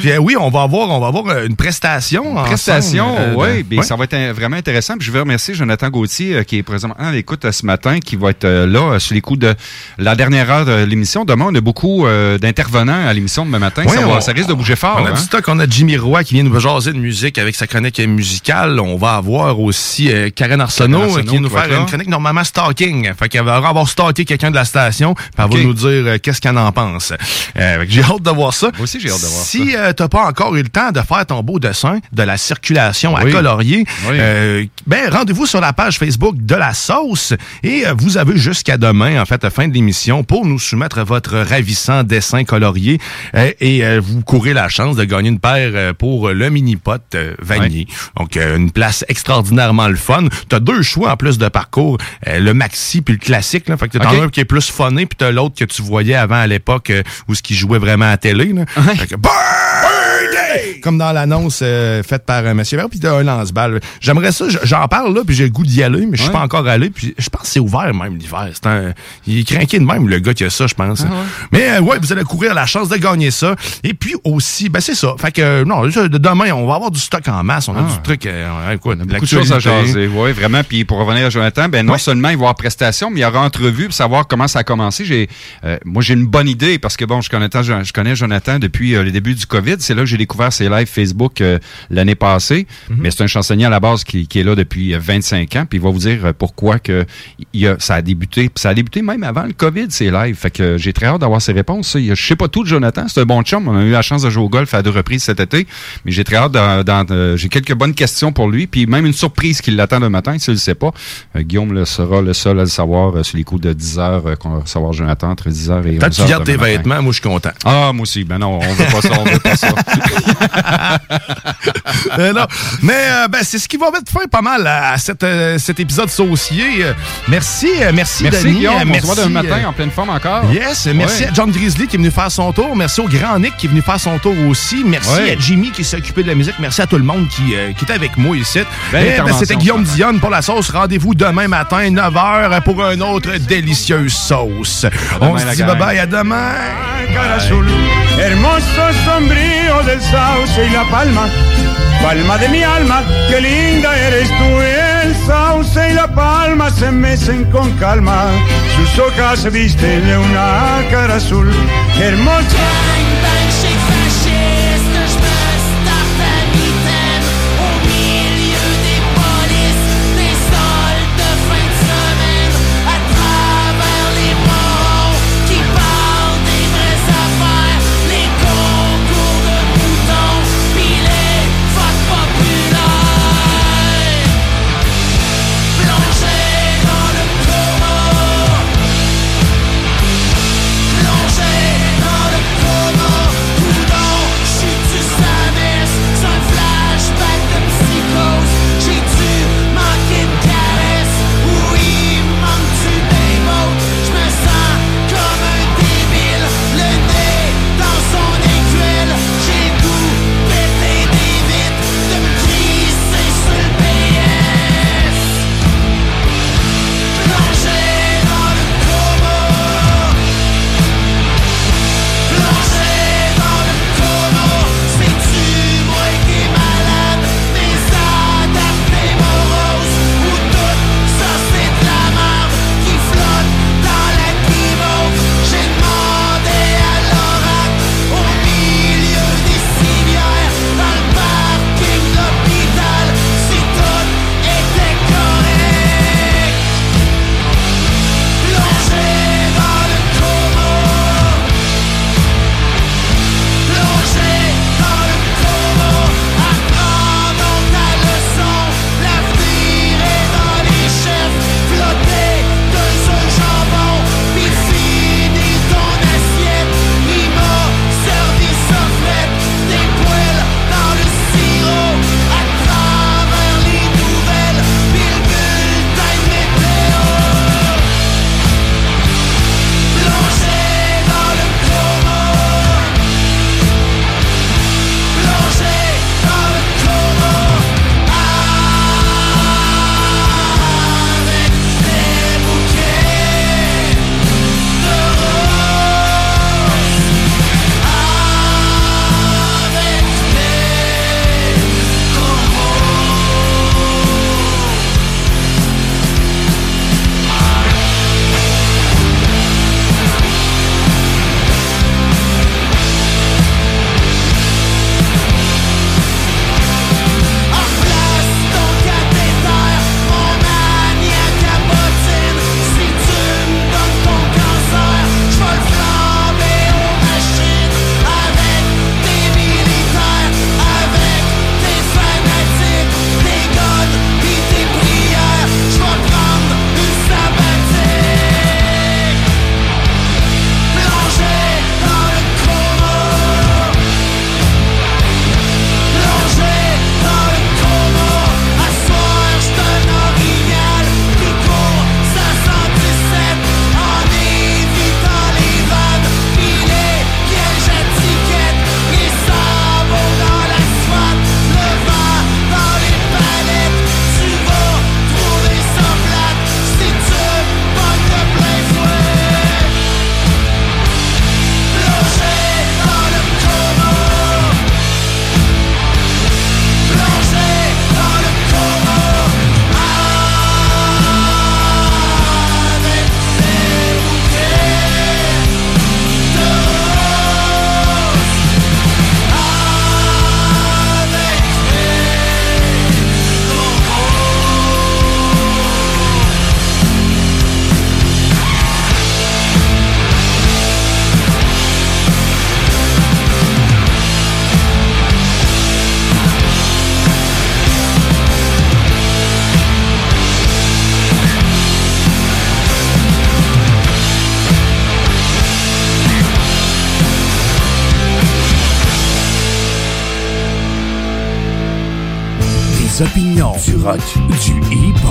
Puis, euh, oui, on va avoir, on va avoir euh, une prestation. ensemble, Prestation, euh, oui, ouais. ça va être vraiment intéressant. Puis je veux remercier Jonathan Gauthier euh, qui est présentement à l'écoute ce matin, qui va être là sur les coups de la dernière heure de l'émission. Demain, on a beaucoup d'intervenants à l'émission demain matin. Ouais, ça, va- on- ça risque de bouger fort. On a hein. du stock, on a Jimmy Roy qui vient nous jaser de musique avec sa chronique musicale. On va avoir aussi Karen Arsenault Karen Arsenault qui vient nous faire une chronique normalement stalking. Fait qu'elle va avoir stalké quelqu'un de la station, puis elle va nous dire euh, qu'est-ce qu'elle en pense. Euh, j'ai <laughs> hâte de voir ça. Moi aussi, j'ai hâte de voir si euh, t'as pas encore eu le temps de faire ton beau dessin de la circulation à colorier, Oui. euh, ben rendez-vous sur la page Facebook de la sauce et euh, vous avez jusqu'à demain, en fait, fin de l'émission, pour nous soumettre votre ravissant dessin colorié et euh, vous courez la chance de gagner une paire euh, pour le mini-pot euh, Vanier. Donc, euh, une place extraordinairement le fun. T'as deux choix en plus de parcours, euh, le maxi puis le classique. Là. Fait que t'as un qui est plus funné puis t'as l'autre que tu voyais avant à l'époque euh, où ce qui jouait vraiment à la télé. Là. Fait que, Birthday! Comme dans l'annonce euh, faite par euh, Monsieur Vert, puis t'as un lance-balle. J'aimerais ça, j'en parle là, puis j'ai le goût d'y aller, mais je suis Ouais. pas encore allé. Puis je pense que c'est ouvert même l'hiver. C'est un, il est craqué de même le gars qui a ça, je pense. Mais euh, ouais, vous allez courir la chance de gagner ça. Et puis aussi, ben c'est ça. Fait que euh, non, demain on va avoir du stock en masse. On a Ah. du truc, euh, quoi, de Beaucoup de choses à jaser, oui, vraiment. Puis pour revenir à Jonathan, ben non Ouais. seulement il va y avoir prestation, mais il y aura entrevue pour savoir comment ça a commencé. J'ai, euh, moi, j'ai une bonne idée parce que bon, je connais, je connais Jonathan depuis le début du COVID. C'est là que j'ai découvert ses lives Facebook euh, l'année passée. Mhm. Mais c'est un chansonnier à la base qui, qui est là depuis euh, 25 ans. Puis il va vous dire euh, pourquoi que il y a, ça a débuté. Puis ça a débuté même avant le COVID, ses lives. Fait que euh, j'ai très hâte d'avoir ses réponses. Je sais pas tout de Jonathan. C'est un bon chum. On a eu la chance de jouer au golf à deux reprises cet été. Mais j'ai très hâte euh, j'ai quelques bonnes questions pour lui. Puis même une surprise qui l'attend le matin, s'il ne le sait pas. Euh, Guillaume le sera le seul à le savoir euh, sur les coups de 10 heures euh, qu'on va savoir Jonathan entre 10 heures et 11 Quand tu heures gardes tes matin. vêtements, moi je suis content. Ah, moi aussi. Ben non, on veut pas ça, on veut pas ça. <laughs> <laughs> Euh, non. Mais euh, ben, c'est ce qui va mettre fin pas mal à cette, euh, cet épisode saucier. Euh, merci, merci, Merci Denis. Guillaume, Euh, on se voit demain matin en pleine forme encore. Yes, merci Ouais. à John Grizzly qui est venu faire son tour. Merci au grand Nick qui est venu faire son tour aussi. Merci Ouais. à Jimmy qui s'est occupé de la musique. Merci à tout le monde qui, euh, qui est avec moi ici. Eh ben, C'était Guillaume Dionne pour la sauce. Rendez-vous demain matin, 9h, pour une autre délicieuse sauce. On demain, se dit bye-bye, à demain. azul, hermoso sombrío del sauce y la palma, palma de mi alma, qué linda eres tú. El sauce y la palma se mecen con calma, sus hojas se visten de una cara azul, hermoso.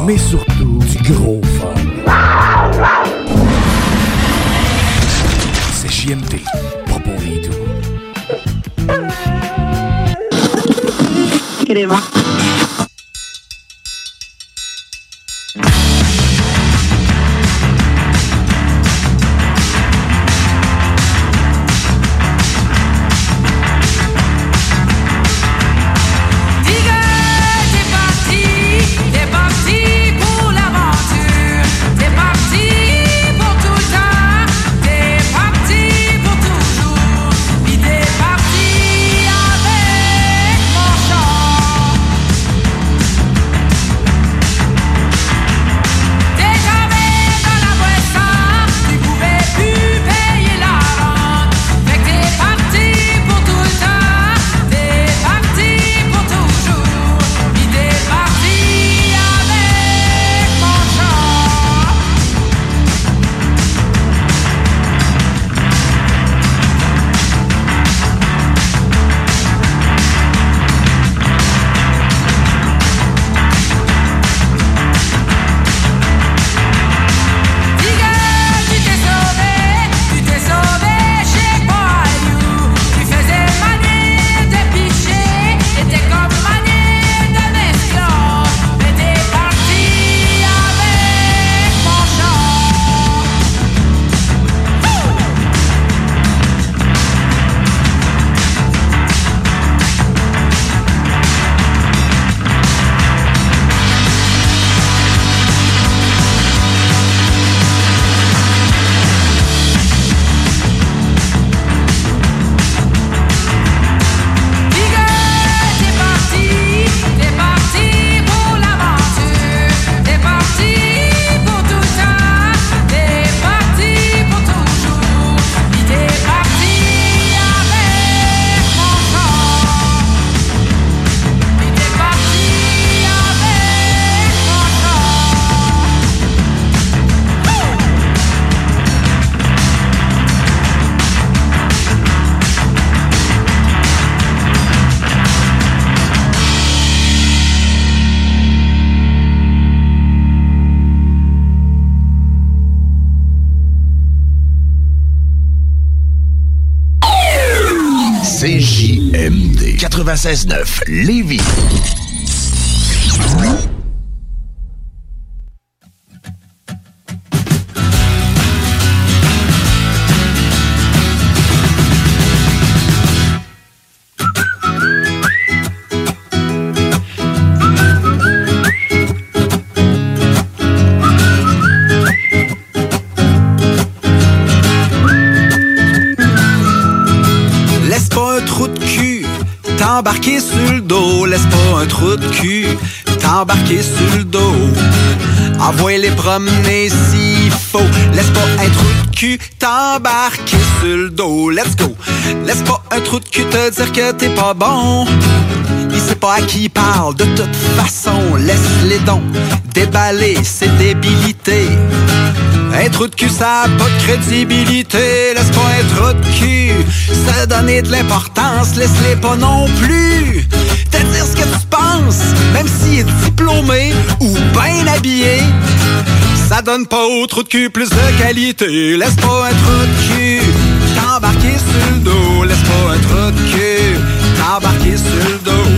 Mais 96.9 Lévis. T'embarquer sur le dos. Laisse pas un trou de cul t'embarquer sur le dos. Envoie les promener s'il faut. Laisse pas un trou de cul t'embarquer sur le dos. Let's go. Laisse pas un trou de cul te dire que t'es pas bon. Il sait pas à qui il parle, de toute façon, laisse les dons déballer ses débilités. Un trou de cul, ça a pas de crédibilité. Laisse pas un trou de cul se donner de l'importance. Laisse-les pas non plus te dire ce que tu penses, même s'il est diplômé ou bien habillé. Ça donne pas au trou de cul plus de qualité. Laisse pas un trou de cul t'embarquer sur le dos. Laisse pas un trou de cul t'embarquer sur le dos.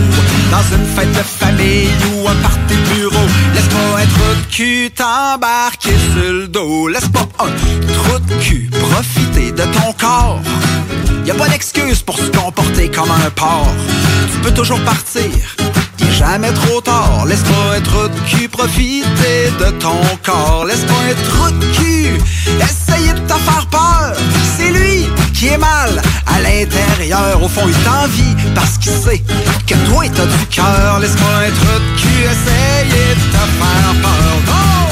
Dans une fête de famille ou un party bureau. Laisse pas un trou de cul t'embarquer sur le dos. Laisse pas un trou de cul profiter de ton corps. Y a pas d'excuse pour se comporter comme un porc. Tu peux toujours partir. Jamais trop tard. Laisse pas trou de cul profiter de ton corps. Laisse pas trou de cul essayer de te faire peur. C'est lui qui est mal à l'intérieur. Au fond, il t'envie parce qu'il sait que toi, t'as du cœur. Laisse pas trou de cul essayer de te faire peur.